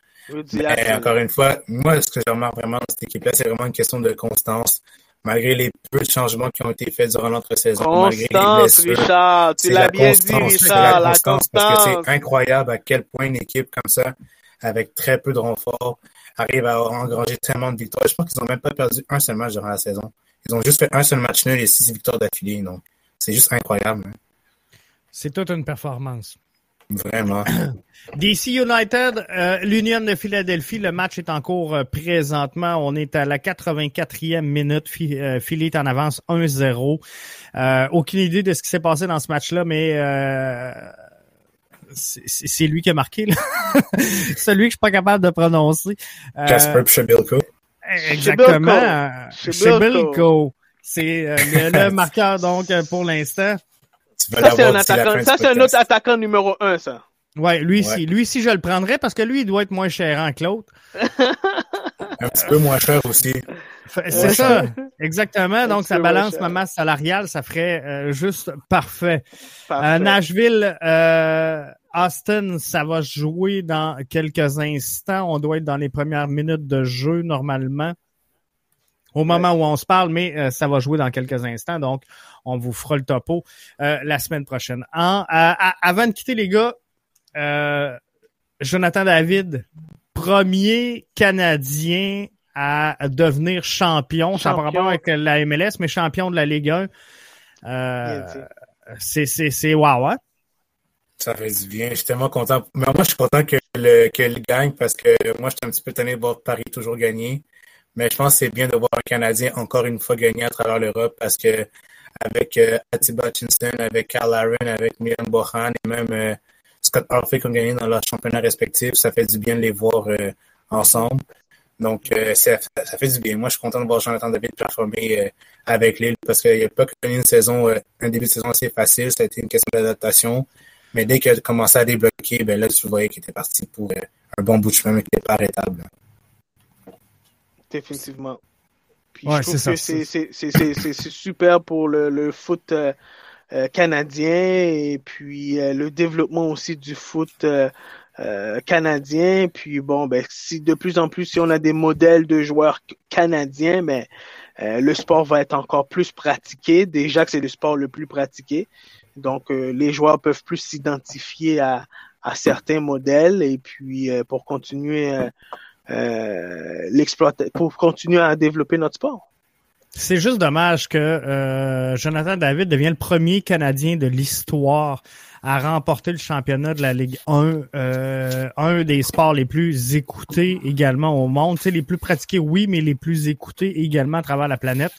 [SPEAKER 3] Mais encore une fois, moi, ce que je remarque vraiment dans cette équipe-là, c'est vraiment une question de constance. Malgré les peu de changements qui ont été faits durant l'entre-saison, malgré les blessures.
[SPEAKER 2] Richard, tu l'as bien dit, Richard, la, constance.
[SPEAKER 3] Parce que c'est incroyable à quel point une équipe comme ça, avec très peu de renforts, arrive à engranger tellement de victoires. Je pense qu'ils n'ont même pas perdu un seul match durant la saison. Ils ont juste fait un seul match nul et six victoires d'affilée. Donc, c'est juste incroyable. Hein.
[SPEAKER 1] C'est toute une performance.
[SPEAKER 3] Vraiment.
[SPEAKER 1] DC United, euh, l'Union de Philadelphie, le match est en cours euh, présentement. On est à la 84e minute. Euh, Philly est en avance 1-0. aucune idée de ce qui s'est passé dans ce match-là, mais c'est lui qui a marqué. Celui que je suis pas capable de prononcer.
[SPEAKER 3] Jasper Chebilko.
[SPEAKER 1] Exactement. Chebilko. C'est le, marqueur donc pour l'instant.
[SPEAKER 2] Ça, c'est un, attaquant, ça, c'est un autre attaquant numéro un, ça.
[SPEAKER 1] Ouais, lui aussi. Lui aussi, je le prendrais parce que lui, il doit être moins cher que l'autre.
[SPEAKER 3] un petit peu moins cher aussi.
[SPEAKER 1] C'est ça, exactement. Donc, ça balance ma masse salariale, ça ferait euh, juste parfait. Euh, Nashville, euh, Austin, ça va jouer dans quelques instants. On doit être dans les premières minutes de jeu normalement. Au moment où on se parle, mais ça va jouer dans quelques instants. Donc, on vous fera le topo la semaine prochaine. avant de quitter les gars, euh, Jonathan David, premier Canadien à devenir champion, ça n'a pas rapport avec la MLS, mais champion de la Ligue 1. Euh, c'est, wow, hein?
[SPEAKER 3] Ça fait du bien. Je suis tellement content. Mais moi, je suis content que le, que gagne parce que moi, je suis un petit peu tanné de voir Paris toujours gagner. Mais je pense que c'est bien de voir un Canadien encore une fois gagner à travers l'Europe parce que avec euh, Atiba Hutchinson, avec Carl Aaron, avec Milan Bohan et même euh, Scott Harfield qui ont gagné dans leur championnat respectif. Ça fait du bien de les voir euh, ensemble. Donc, euh, ça, fait du bien. Moi, je suis content de voir Jonathan David performer avec Lille parce qu'il n'a pas connu une saison, un début de saison assez facile. Ça a été une question d'adaptation. Mais dès qu'il a commencé à débloquer, ben là, tu voyais qu'il était parti pour un bon bout de chemin, mais qu'il n'était pas arrêtable.
[SPEAKER 2] Définitivement. Puis je trouve que c'est super pour le, le foot euh, canadien et puis euh, le développement aussi du foot euh, canadien. Puis bon, ben si de plus en plus si on a des modèles de joueurs canadiens, ben le sport va être encore plus pratiqué. Déjà que c'est le sport le plus pratiqué, donc les joueurs peuvent plus s'identifier à, à certains modèles et puis pour continuer l'exploiter, pour continuer à développer notre sport.
[SPEAKER 1] C'est juste dommage que euh, Jonathan David devient le premier Canadien de l'histoire à remporter le championnat de la Ligue 1, euh, un des sports les plus écoutés également au monde. Tu les plus pratiqués, oui, mais les plus écoutés également à travers la planète.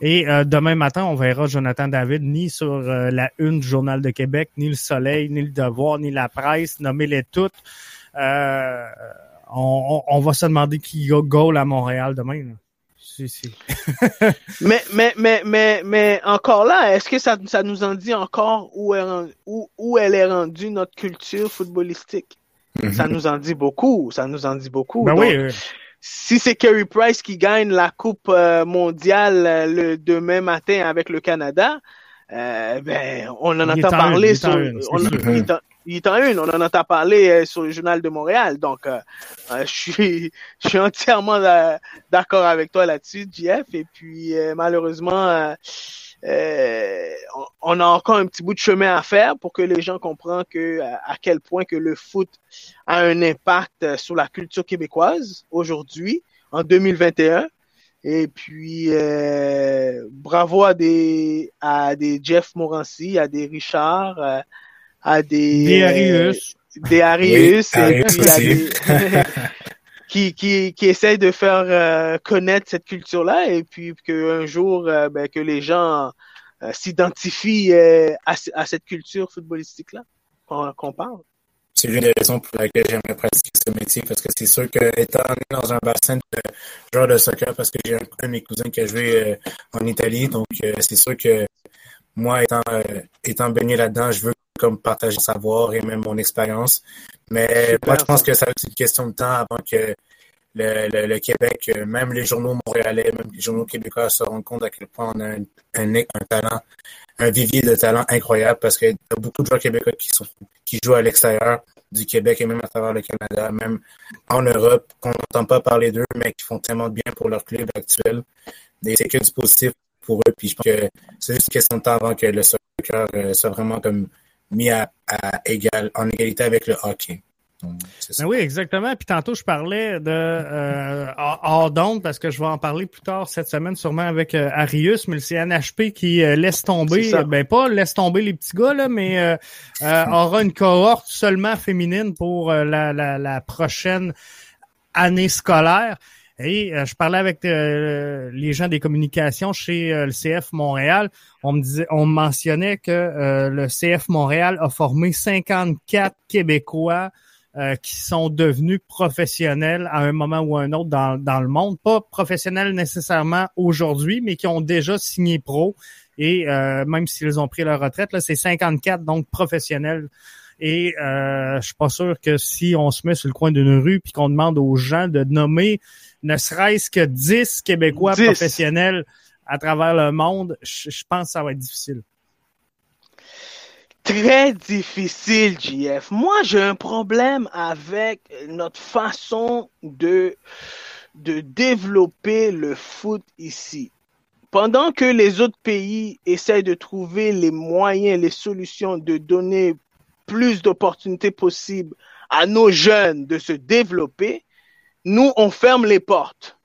[SPEAKER 1] Et euh, demain matin, on verra Jonathan David ni sur la une du Journal de Québec, ni le Soleil, ni le Devoir, ni la presse, nommez-les toutes. On, on, va se demander qui goal à Montréal demain. Là.
[SPEAKER 2] mais, mais, mais, mais, mais encore là, est-ce que ça, ça nous en dit encore où, où, où elle est rendue notre culture footballistique? Mm-hmm. Ça nous en dit beaucoup, ça nous en dit beaucoup.
[SPEAKER 1] Ben oui,
[SPEAKER 2] Si c'est Kerry Price qui gagne la Coupe euh, mondiale euh, le demain matin avec le Canada, euh, ben, on en entend parler sur, il est en une, on en entend parler euh, sur le journal de Montréal. Donc, euh, euh, je suis, je suis entièrement d'accord avec toi là-dessus, Jeff. Et puis, malheureusement, on a encore un petit bout de chemin à faire pour que les gens comprennent que à quel point que le foot a un impact sur la culture québécoise aujourd'hui, en 2021. Et puis, bravo à des, à des Jeff Morancy, à des Richard à des
[SPEAKER 1] des Arius,
[SPEAKER 2] des Arius, et puis qui qui qui essayent de faire euh, connaître cette culture-là. Et puis qu'un jour euh, ben, que les gens euh, s'identifient à, à, cette culture footballistique-là qu'on parle.
[SPEAKER 3] C'est l'une des raisons pour laquelle j'aimerais pratiquer ce métier parce que c'est sûr que étant dans un bassin de joueurs de soccer parce que j'ai un, un, de mes cousins qui a joué en Italie donc c'est sûr que moi étant étant baigné là-dedans je veux comme partager mon savoir et même mon expérience. Mais moi, je pense que ça être une question de temps avant que le, le, Québec, euh, même les journaux montréalais, même les journaux québécois se rendent compte à quel point on a un, un, talent, un vivier de talent incroyable parce qu'il y a beaucoup de joueurs québécois qui sont qui jouent à l'extérieur du Québec et même à travers le Canada, même en Europe, qu'on n'entend pas parler d'eux, mais qui font tellement de bien pour leur club actuel. Et c'est que du positif pour eux. Puis je pense que c'est juste une question de temps avant que le soccer euh, soit vraiment mis en égalité avec le hockey.
[SPEAKER 1] Ben oui, exactement. Puis tantôt, je parlais de euh, hors parce que je vais en parler plus tard cette semaine, sûrement avec euh, Arius, mais le CNHP qui euh, laisse tomber, ben pas laisse tomber les petits gars, là, mais euh, aura une cohorte seulement féminine pour la, la, la prochaine année scolaire. Et je parlais avec les gens des communications chez le CF Montréal. On me disait, on mentionnait que le CF Montréal a formé 54 Québécois euh, qui sont devenus professionnels à un moment ou un autre dans, dans le monde. Pas professionnels nécessairement aujourd'hui, mais qui ont déjà signé pro. Et euh, même s'ils ont pris leur retraite, là, c'est 54, donc professionnels. Et euh, je suis pas sûr que si on se met sur le coin d'une rue puis qu'on demande aux gens de nommer ne serait-ce que 10 Québécois professionnels à travers le monde, je, je pense que ça va être difficile
[SPEAKER 2] très difficile, JF. Moi, j'ai un problème avec notre façon de, de développer le foot ici. Pendant que les autres pays essayent de trouver les moyens, les solutions de donner plus d'opportunités possibles à nos jeunes de se développer, nous, on ferme les portes.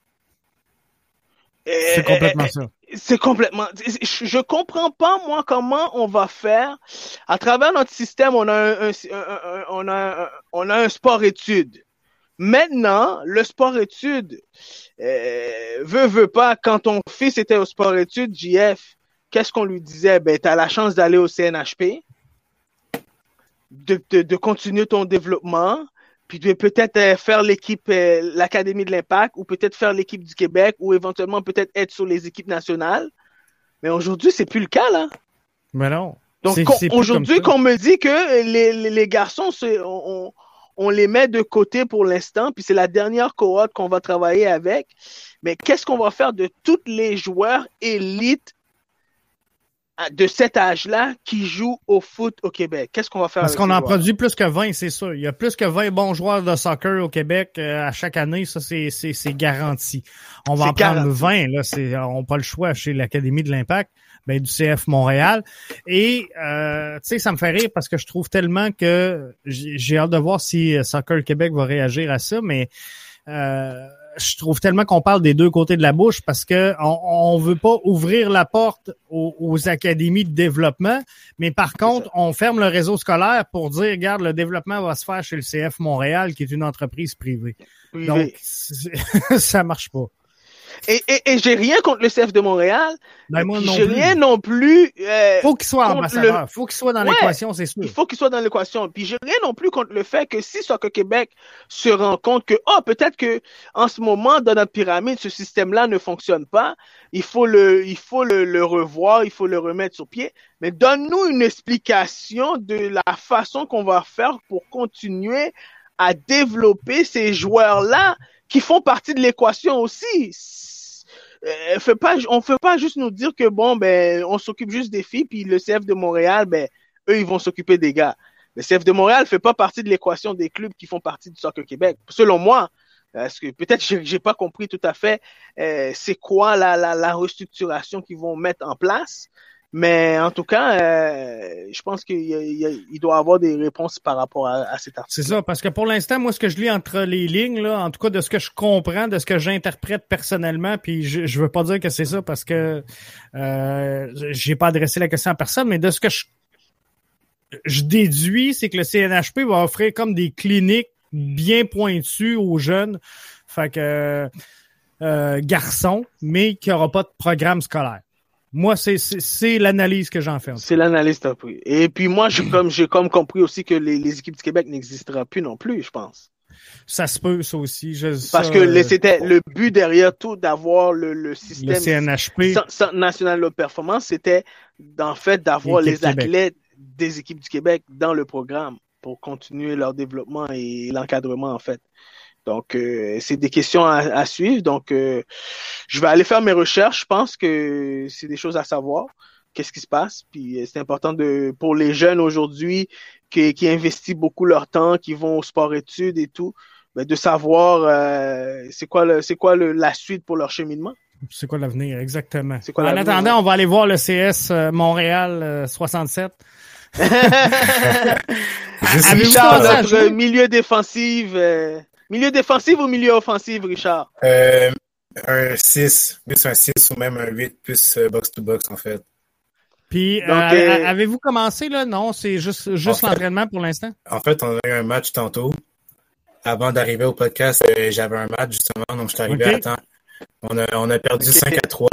[SPEAKER 1] C'est complètement ça.
[SPEAKER 2] C'est complètement. Je comprends pas moi comment on va faire. À travers notre système, on a un, on a on a un sport étude. Maintenant, le sport étude euh, veut veut pas. Quand ton fils était au sport étude, JF, qu'est-ce qu'on lui disait? Ben, as la chance d'aller au CNHP, de continuer ton développement puis peut-être euh, faire l'équipe, euh, l'Académie de l'Impact, ou peut-être faire l'équipe du Québec, ou éventuellement peut-être être sur les équipes nationales. Mais aujourd'hui, c'est plus le cas, là.
[SPEAKER 1] Mais non.
[SPEAKER 2] Donc aujourd'hui, qu'on me dit que les, les, garçons, on, on, les met de côté pour l'instant, puis c'est la dernière cohorte qu'on va travailler avec. Mais qu'est-ce qu'on va faire de tous les joueurs élites de cet âge-là qui joue au foot au Québec? Qu'est-ce qu'on va faire?
[SPEAKER 1] Parce qu'on en produit plus que 20, c'est ça. Il y a plus que 20 bons joueurs de soccer au Québec euh, à chaque année. Ça, c'est, c'est, c'est garanti. On va en prendre 20. Là, c'est, on n'a pas le choix chez l'Académie de l'Impact. Ben, du CF Montréal. Et euh, tu sais, ça me fait rire parce que je trouve tellement que j'ai hâte de voir si Soccer Québec va réagir à ça, mais euh, je trouve tellement qu'on parle des deux côtés de la bouche parce que on, on veut pas ouvrir la porte aux, académies de développement, mais par contre, on ferme le réseau scolaire pour dire, regarde, le développement va se faire chez le CF Montréal, qui est une entreprise privée. Donc, ça marche pas.
[SPEAKER 2] Et, et, et j'ai rien contre le CF de Montréal.
[SPEAKER 1] Ben moi non
[SPEAKER 2] j'ai rien non plus.
[SPEAKER 1] Euh, faut qu'il soit ambassadeur. Faut qu'il soit dans l'équation, c'est sûr.
[SPEAKER 2] Il faut qu'il soit dans l'équation. Puis j'ai rien non plus contre le fait que si Soccer Québec se rend compte que oh peut-être que en ce moment dans notre pyramide ce système-là ne fonctionne pas, il faut le il faut le, le revoir, il faut le remettre sur pied. Mais donne-nous une explication de la façon qu'on va faire pour continuer à développer ces joueurs-là qui font partie de l'équation aussi. Euh, fait pas, on fait pas juste nous dire que bon, ben, on s'occupe juste des filles, puis le CF de Montréal, ben, eux, ils vont s'occuper des gars. Le CF de Montréal fait pas partie de l'équation des clubs qui font partie du Soccer Québec. Selon moi, parce que peut-être j'ai, j'ai pas compris tout à fait euh, c'est quoi la, la, la restructuration qu'ils vont mettre en place. Mais en tout cas, euh, je pense qu'il il doit avoir des réponses par rapport à, cet article.
[SPEAKER 1] C'est ça, parce que pour l'instant, moi, ce que je lis entre les lignes, là, en tout cas de ce que je comprends, de ce que j'interprète personnellement, puis je, je veux pas dire que c'est ça parce que euh, j'ai pas adressé la question à personne, mais de ce que je, je déduis, c'est que le CNHP va offrir comme des cliniques bien pointues aux jeunes, fait que euh, garçons, mais qui aura pas de programme scolaire. Moi, c'est l'analyse que j'en fais.
[SPEAKER 2] C'est l'analyse que tu pris. Et puis moi, j'ai comme, comme compris aussi que les, les équipes du Québec n'existeront plus non plus, je pense.
[SPEAKER 1] Ça se peut, ça aussi. Je,
[SPEAKER 2] Parce que c'était le but derrière tout d'avoir le, le système le
[SPEAKER 1] CNHP.
[SPEAKER 2] Centre national de performance, c'était en fait d'avoir les athlètes des équipes du Québec dans le programme pour continuer leur développement et l'encadrement en fait. Donc, euh, c'est des questions à, suivre. Donc, euh, je vais aller faire mes recherches. Je pense que c'est des choses à savoir. Qu'est-ce qui se passe? Puis, euh, c'est important de pour les jeunes aujourd'hui qui, qui investissent beaucoup leur temps, qui vont au sport-études et tout, ben, de savoir c'est quoi, c'est quoi la suite pour leur cheminement.
[SPEAKER 1] C'est quoi l'avenir, exactement? en attendant, on va aller voir le CS Montréal 67
[SPEAKER 2] Richard, notre milieu défensif, euh, milieu défensif ou milieu offensif, Richard?
[SPEAKER 3] Euh, un 6, plus un 6 ou même un 8 plus euh, box-to-box, en fait.
[SPEAKER 1] Puis, avez-vous commencé, là? Non, c'est juste, juste l'entraînement pour l'instant?
[SPEAKER 3] En fait, on a eu un match tantôt. Avant d'arriver au podcast, j'avais un match, justement, donc je suis arrivé à temps. On a, on a perdu 5 à 3.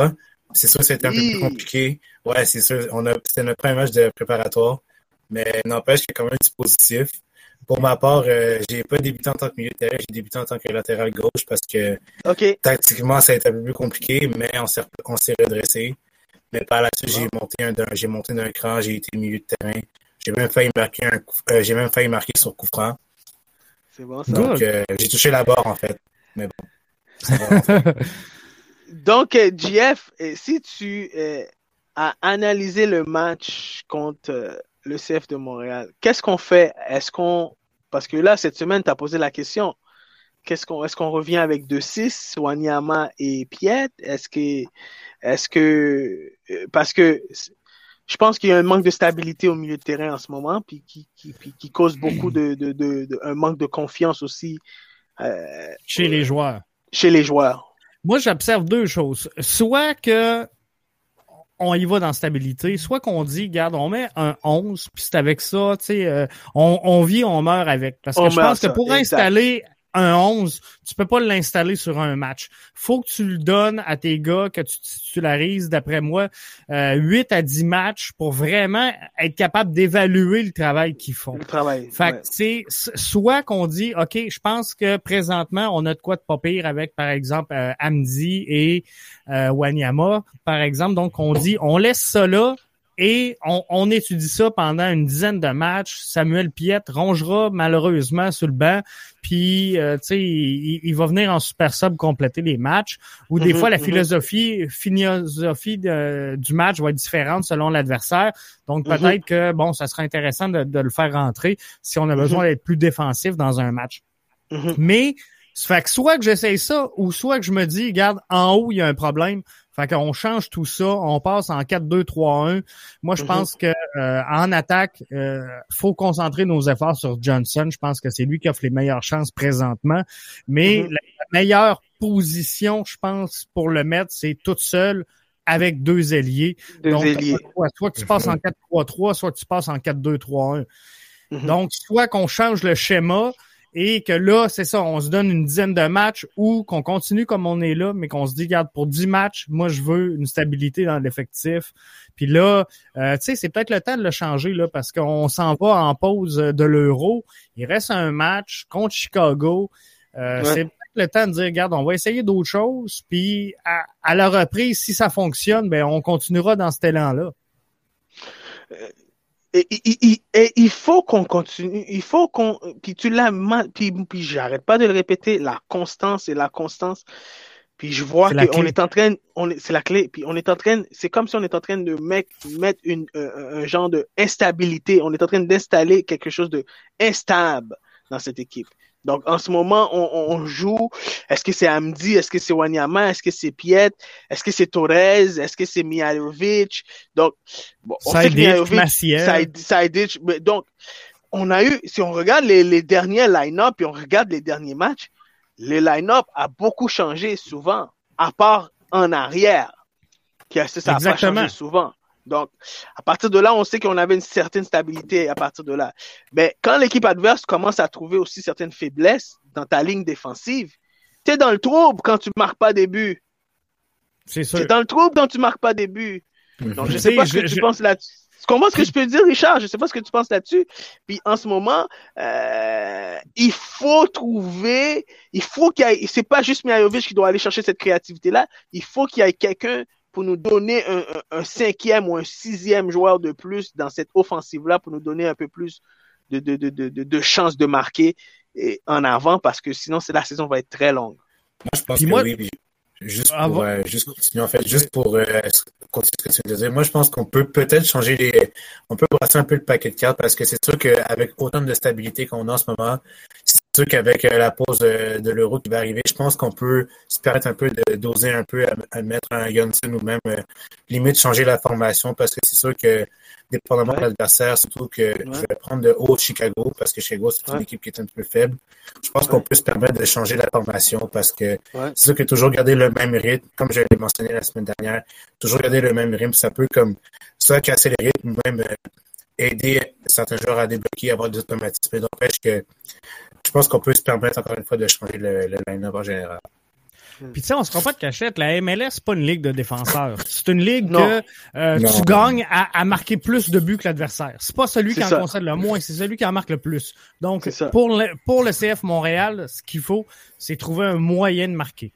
[SPEAKER 3] C'est sûr que c'était un peu plus compliqué. Ouais, c'est sûr. On a, c'était notre premier match de préparatoire. Mais n'empêche qu'il y a quand même du positif. Pour ma part, euh, j'ai pas débuté en tant que milieu de terrain, j'ai débuté en tant que latéral gauche parce que tactiquement, ça a été un peu plus compliqué, mais on s'est, on s'est redressé. Mais par la suite, j'ai monté un, j'ai monté d'un cran, j'ai été milieu de terrain. J'ai même failli marquer un euh, j'ai même failli marquer sur coup franc.
[SPEAKER 2] C'est bon, ça.
[SPEAKER 3] Donc, euh, j'ai touché la barre, en fait. Mais bon.
[SPEAKER 2] Donc, JF, si tu as analysé le match contre le CF de Montréal. Qu'est-ce qu'on fait? Est-ce qu'on. Parce que là, cette semaine, tu as posé la question. Qu'est-ce qu'on, est-ce qu'on revient avec 2-6, Wanyama et Piet? Est-ce que, est-ce que, euh, parce que je pense qu'il y a un manque de stabilité au milieu de terrain en ce moment, puis qui, qui, qui cause beaucoup de, de, de, un manque de confiance aussi.
[SPEAKER 1] Euh, chez les joueurs.
[SPEAKER 2] Chez les joueurs.
[SPEAKER 1] Moi, j'observe deux choses. Soit que on y va dans stabilité, soit qu'on dit, regarde, on met un 11, puis c'est avec ça, tu sais, euh, on, on, vit, on meurt avec. Parce que je pense que pour installer un 11, tu peux pas l'installer sur un match. Faut que tu le donnes à tes gars, que tu titularises, d'après moi, euh, 8 à 10 matchs pour vraiment être capable d'évaluer le travail qu'ils font.
[SPEAKER 2] Le travail.
[SPEAKER 1] Fait c'est soit qu'on dit, OK, je pense que présentement, on a de quoi de pas pire avec, par exemple, euh, Amdi et euh, Wanyama, par exemple. Donc, on dit, on laisse ça là, et on, étudie ça pendant une dizaine de matchs. Samuel Piette rongera malheureusement sur le banc, puis euh, tu sais, il, va venir en super sub compléter les matchs. Ou des mhm, fois la mhm. philosophie, philosophie du match va être différente selon l'adversaire. Donc mhm. peut-être que bon, ça sera intéressant de, le faire rentrer si on a besoin d'être plus défensif dans un match. Mais fait que soit que j'essaye ça, ou soit que je me dis, regarde, en haut, il y a un problème. Fait qu'on change tout ça, on passe en 4-2-3-1. Moi, je mhm. pense que euh, en attaque, euh, faut concentrer nos efforts sur Johnson. Je pense que c'est lui qui offre les meilleures chances présentement. Mais mhm. la, meilleure position, je pense, pour le mettre, c'est toute seule avec deux ailiers.
[SPEAKER 2] Deux ailiers.
[SPEAKER 1] Soit, que tu passes en 4-3-3, soit que tu passes en 4-2-3-1. Mhm. Donc, soit qu'on change le schéma, et que là, c'est ça, on se donne une dizaine de matchs ou qu'on continue comme on est là, mais qu'on se dit, regarde, pour 10 matchs, moi, je veux une stabilité dans l'effectif. Puis là, euh, tu sais, c'est peut-être le temps de le changer, là, parce qu'on s'en va en pause de l'Euro. Il reste un match contre Chicago. Euh, c'est peut-être le temps de dire, regarde, on va essayer d'autres choses, puis à, à, la reprise, si ça fonctionne, ben on continuera dans cet élan-là.
[SPEAKER 2] Euh, et, il faut qu'on continue, il faut qu'on, puis tu l'as, puis, puis j'arrête pas de le répéter, la constance et la constance. Puis je vois qu'on est en train, on c'est la clé. Puis on est en train, c'est comme si on est en train de mettre, mettre une, un genre de instabilité. On est en train d'installer quelque chose de instable dans cette équipe. Donc, en ce moment, on, on joue. Est-ce que c'est Amdi? Est-ce que c'est Wanyama? Est-ce que c'est Piet? Est-ce que c'est Torres? Est-ce que c'est Mihailovic? Donc,
[SPEAKER 1] bon, on sait
[SPEAKER 2] que Donc, on a eu, si on regarde les, les derniers line-up et on regarde les derniers matchs, le line-up a beaucoup changé souvent, à part en arrière, qui a, ça a pas changé souvent. Donc, à partir de là, on sait qu'on avait une certaine stabilité à partir de là. Mais quand l'équipe adverse commence à trouver aussi certaines faiblesses dans ta ligne défensive, tu es dans le trouble quand tu marques pas des buts.
[SPEAKER 1] C'est sûr.
[SPEAKER 2] Tu dans le trouble quand tu marques pas des buts. Donc, je sais pas ce que tu penses là-dessus. Tu comprends ce que je peux dire, Richard? Je sais pas ce que tu penses là-dessus. Puis en ce moment, euh, il faut trouver, il faut qu'il y ait, c'est pas juste Miajovic qui doit aller chercher cette créativité-là. Il faut qu'il y ait quelqu'un pour nous donner un, cinquième ou un sixième joueur de plus dans cette offensive-là, pour nous donner un peu plus de, de, de, de, de chances de marquer en avant, parce que sinon, la saison va être très longue.
[SPEAKER 3] Moi, je pense que oui. Juste pour, euh, juste continuer, en fait, juste pour euh, continuer ce que tu dire. Moi, je pense qu'on peut peut-être changer les, on peut brasser un peu le paquet de cartes parce que c'est sûr qu'avec autant de stabilité qu'on a en ce moment, si sûr qu'avec euh, la pause de, l'euro qui va arriver, je pense qu'on peut se permettre un peu de doser un peu à, mettre un Johnson ou même limite changer la formation parce que c'est sûr que dépendamment de l'adversaire, surtout que je vais prendre de haut Chicago parce que Chicago, c'est une équipe qui est un peu faible. Je pense qu'on peut se permettre de changer la formation parce que c'est sûr que toujours garder le même rythme, comme je l'ai mentionné la semaine dernière, toujours garder le même rythme, ça peut comme soit casser le rythme ou même euh, aider certains joueurs à débloquer, avoir des automatismes. Donc, que pense qu'on peut se permettre encore une fois de changer le, le line-up en général.
[SPEAKER 1] Hmm. Puis tu sais, on se prend pas de cachette. La MLS, c'est pas une ligue de défenseurs. C'est une ligue que euh, tu gagnes à, marquer plus de buts que l'adversaire. C'est pas celui qui en concède le moins, c'est celui qui en marque le plus. Donc, pour le, pour le CF Montréal, ce qu'il faut, c'est trouver un moyen de marquer.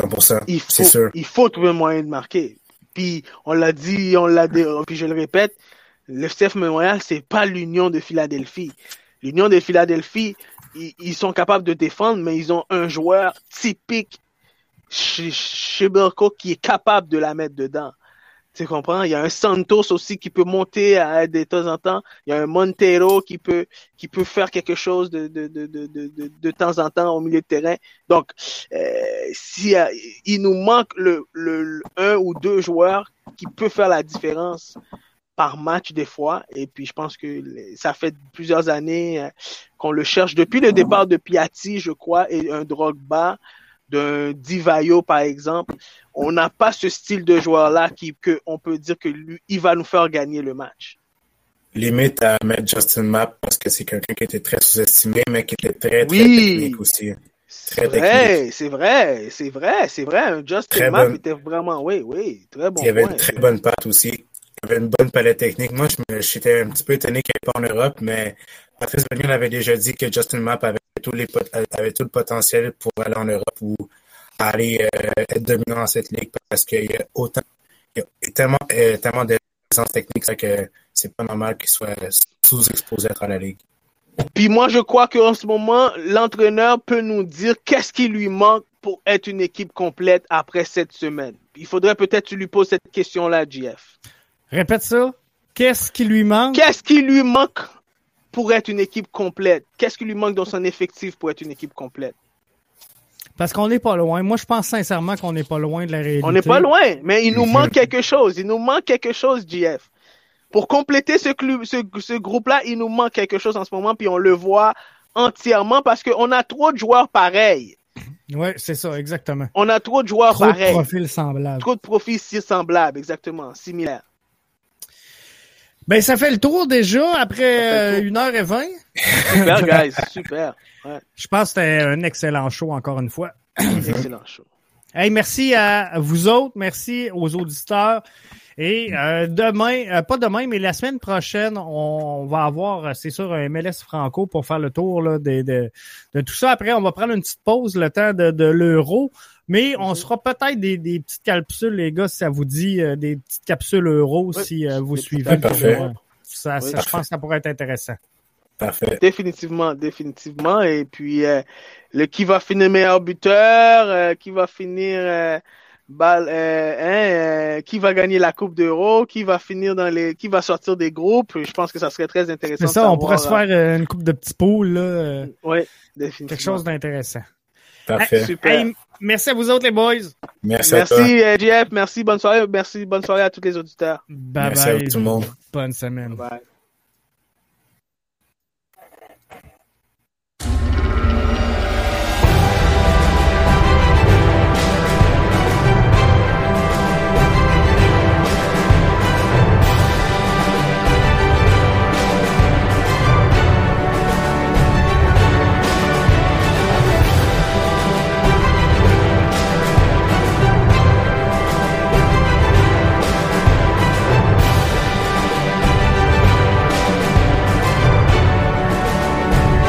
[SPEAKER 3] 100%,
[SPEAKER 2] il faut, sûr. Il faut trouver un moyen de marquer. Puis, on l'a dit, on l'a dit, puis je le répète, le CF Montréal, c'est pas l'Union de Philadelphie. L'Union de Philadelphie, ils, sont capables de défendre, mais ils ont un joueur typique chez, chez qui est capable de la mettre dedans. Tu comprends? Il y a un Santos aussi qui peut monter à, de temps en temps. Il y a un Montero qui peut, qui peut faire quelque chose de, de, de, de, de, de temps en temps au milieu de terrain. Donc, euh, si, il nous manque le, le, un ou deux joueurs qui peuvent faire la différence par match des fois. Et puis, je pense que ça fait plusieurs années euh, qu'on le cherche. Depuis le départ de Piatti, je crois, et un Drogba, d'un Divayo, par exemple, on n'a pas ce style de joueur-là qui, que on peut dire que lui, il va nous faire gagner le match.
[SPEAKER 3] Limite à mettre Justin Mapp parce que c'est quelqu'un qui était très sous-estimé, mais qui était très, très technique aussi.
[SPEAKER 2] C'est vrai, c'est vrai, c'est vrai, c'est vrai. Justin Mapp était vraiment, oui, oui, très bon.
[SPEAKER 3] Il avait une très bonne patte aussi une bonne palette technique. Moi, j'étais un petit peu étonné n'y ait pas en Europe, mais Patrice Bernier avait déjà dit que Justin Mapp avait, tout le potentiel pour aller en Europe ou aller euh, être dominant dans cette ligue parce qu'il y a autant, il y a tellement, euh, tellement de présence technique que c'est pas normal qu'il soit sous-exposé à la ligue.
[SPEAKER 2] Puis moi, je crois qu'en ce moment, l'entraîneur peut nous dire qu'est-ce qui lui manque pour être une équipe complète après cette semaine. Il faudrait peut-être que tu lui poses cette question-là, JF.
[SPEAKER 1] Répète ça. Qu'est-ce qui lui manque?
[SPEAKER 2] Qu'est-ce qui lui manque pour être une équipe complète? Qu'est-ce qui lui manque dans son effectif pour être une équipe complète?
[SPEAKER 1] Parce qu'on n'est pas loin. Moi, je pense sincèrement qu'on n'est pas loin de la réalité.
[SPEAKER 2] On n'est pas loin, mais il nous manque quelque chose. Il nous manque quelque chose, JF. Pour compléter ce, club, ce, ce groupe-là, il nous manque quelque chose en ce moment, puis on le voit entièrement parce qu'on a trop de joueurs pareils.
[SPEAKER 1] Oui, c'est ça, exactement.
[SPEAKER 2] On a trop de joueurs pareils.
[SPEAKER 1] Trop de profils semblables.
[SPEAKER 2] Trop de profils semblables, exactement, similaires.
[SPEAKER 1] Ben, ça fait le tour déjà après 1h20.
[SPEAKER 2] Super, guys. Super.
[SPEAKER 1] Je pense que c'était un excellent show, encore une fois.
[SPEAKER 2] excellent show.
[SPEAKER 1] Hey, merci à vous autres. Merci aux auditeurs. Et euh, demain, euh, pas demain, mais la semaine prochaine, on, va avoir, c'est sûr, un MLS Franco pour faire le tour là, de, de, de, tout ça. Après, on va prendre une petite pause le temps de, de l'euro. Mais on mhm. sera peut-être des, des, petites capsules, les gars, si ça vous dit, euh, des petites capsules euros si euh, vous suivez.
[SPEAKER 3] Parfait.
[SPEAKER 1] Ça, je pense que ça pourrait être intéressant.
[SPEAKER 3] Parfait.
[SPEAKER 2] Définitivement, définitivement. Et puis, euh, le qui va finir meilleur buteur, qui va finir balle, hein, qui va gagner la Coupe d'Euro, qui va finir dans les, qui va sortir des groupes. Je pense que ça serait très intéressant.
[SPEAKER 1] C'est ça, on pourrait se faire une coupe de petits poules, là.
[SPEAKER 2] oui, définitivement.
[SPEAKER 1] Quelque chose d'intéressant.
[SPEAKER 3] Parfait.
[SPEAKER 2] super.
[SPEAKER 1] Merci à vous autres, les boys.
[SPEAKER 3] Merci, à toi.
[SPEAKER 2] Merci, Jeff. Merci. Bonne soirée. Merci. Bonne soirée à tous les auditeurs.
[SPEAKER 1] Bye
[SPEAKER 3] merci
[SPEAKER 1] bye.
[SPEAKER 3] à tout le monde.
[SPEAKER 1] Bonne semaine.
[SPEAKER 2] Bye.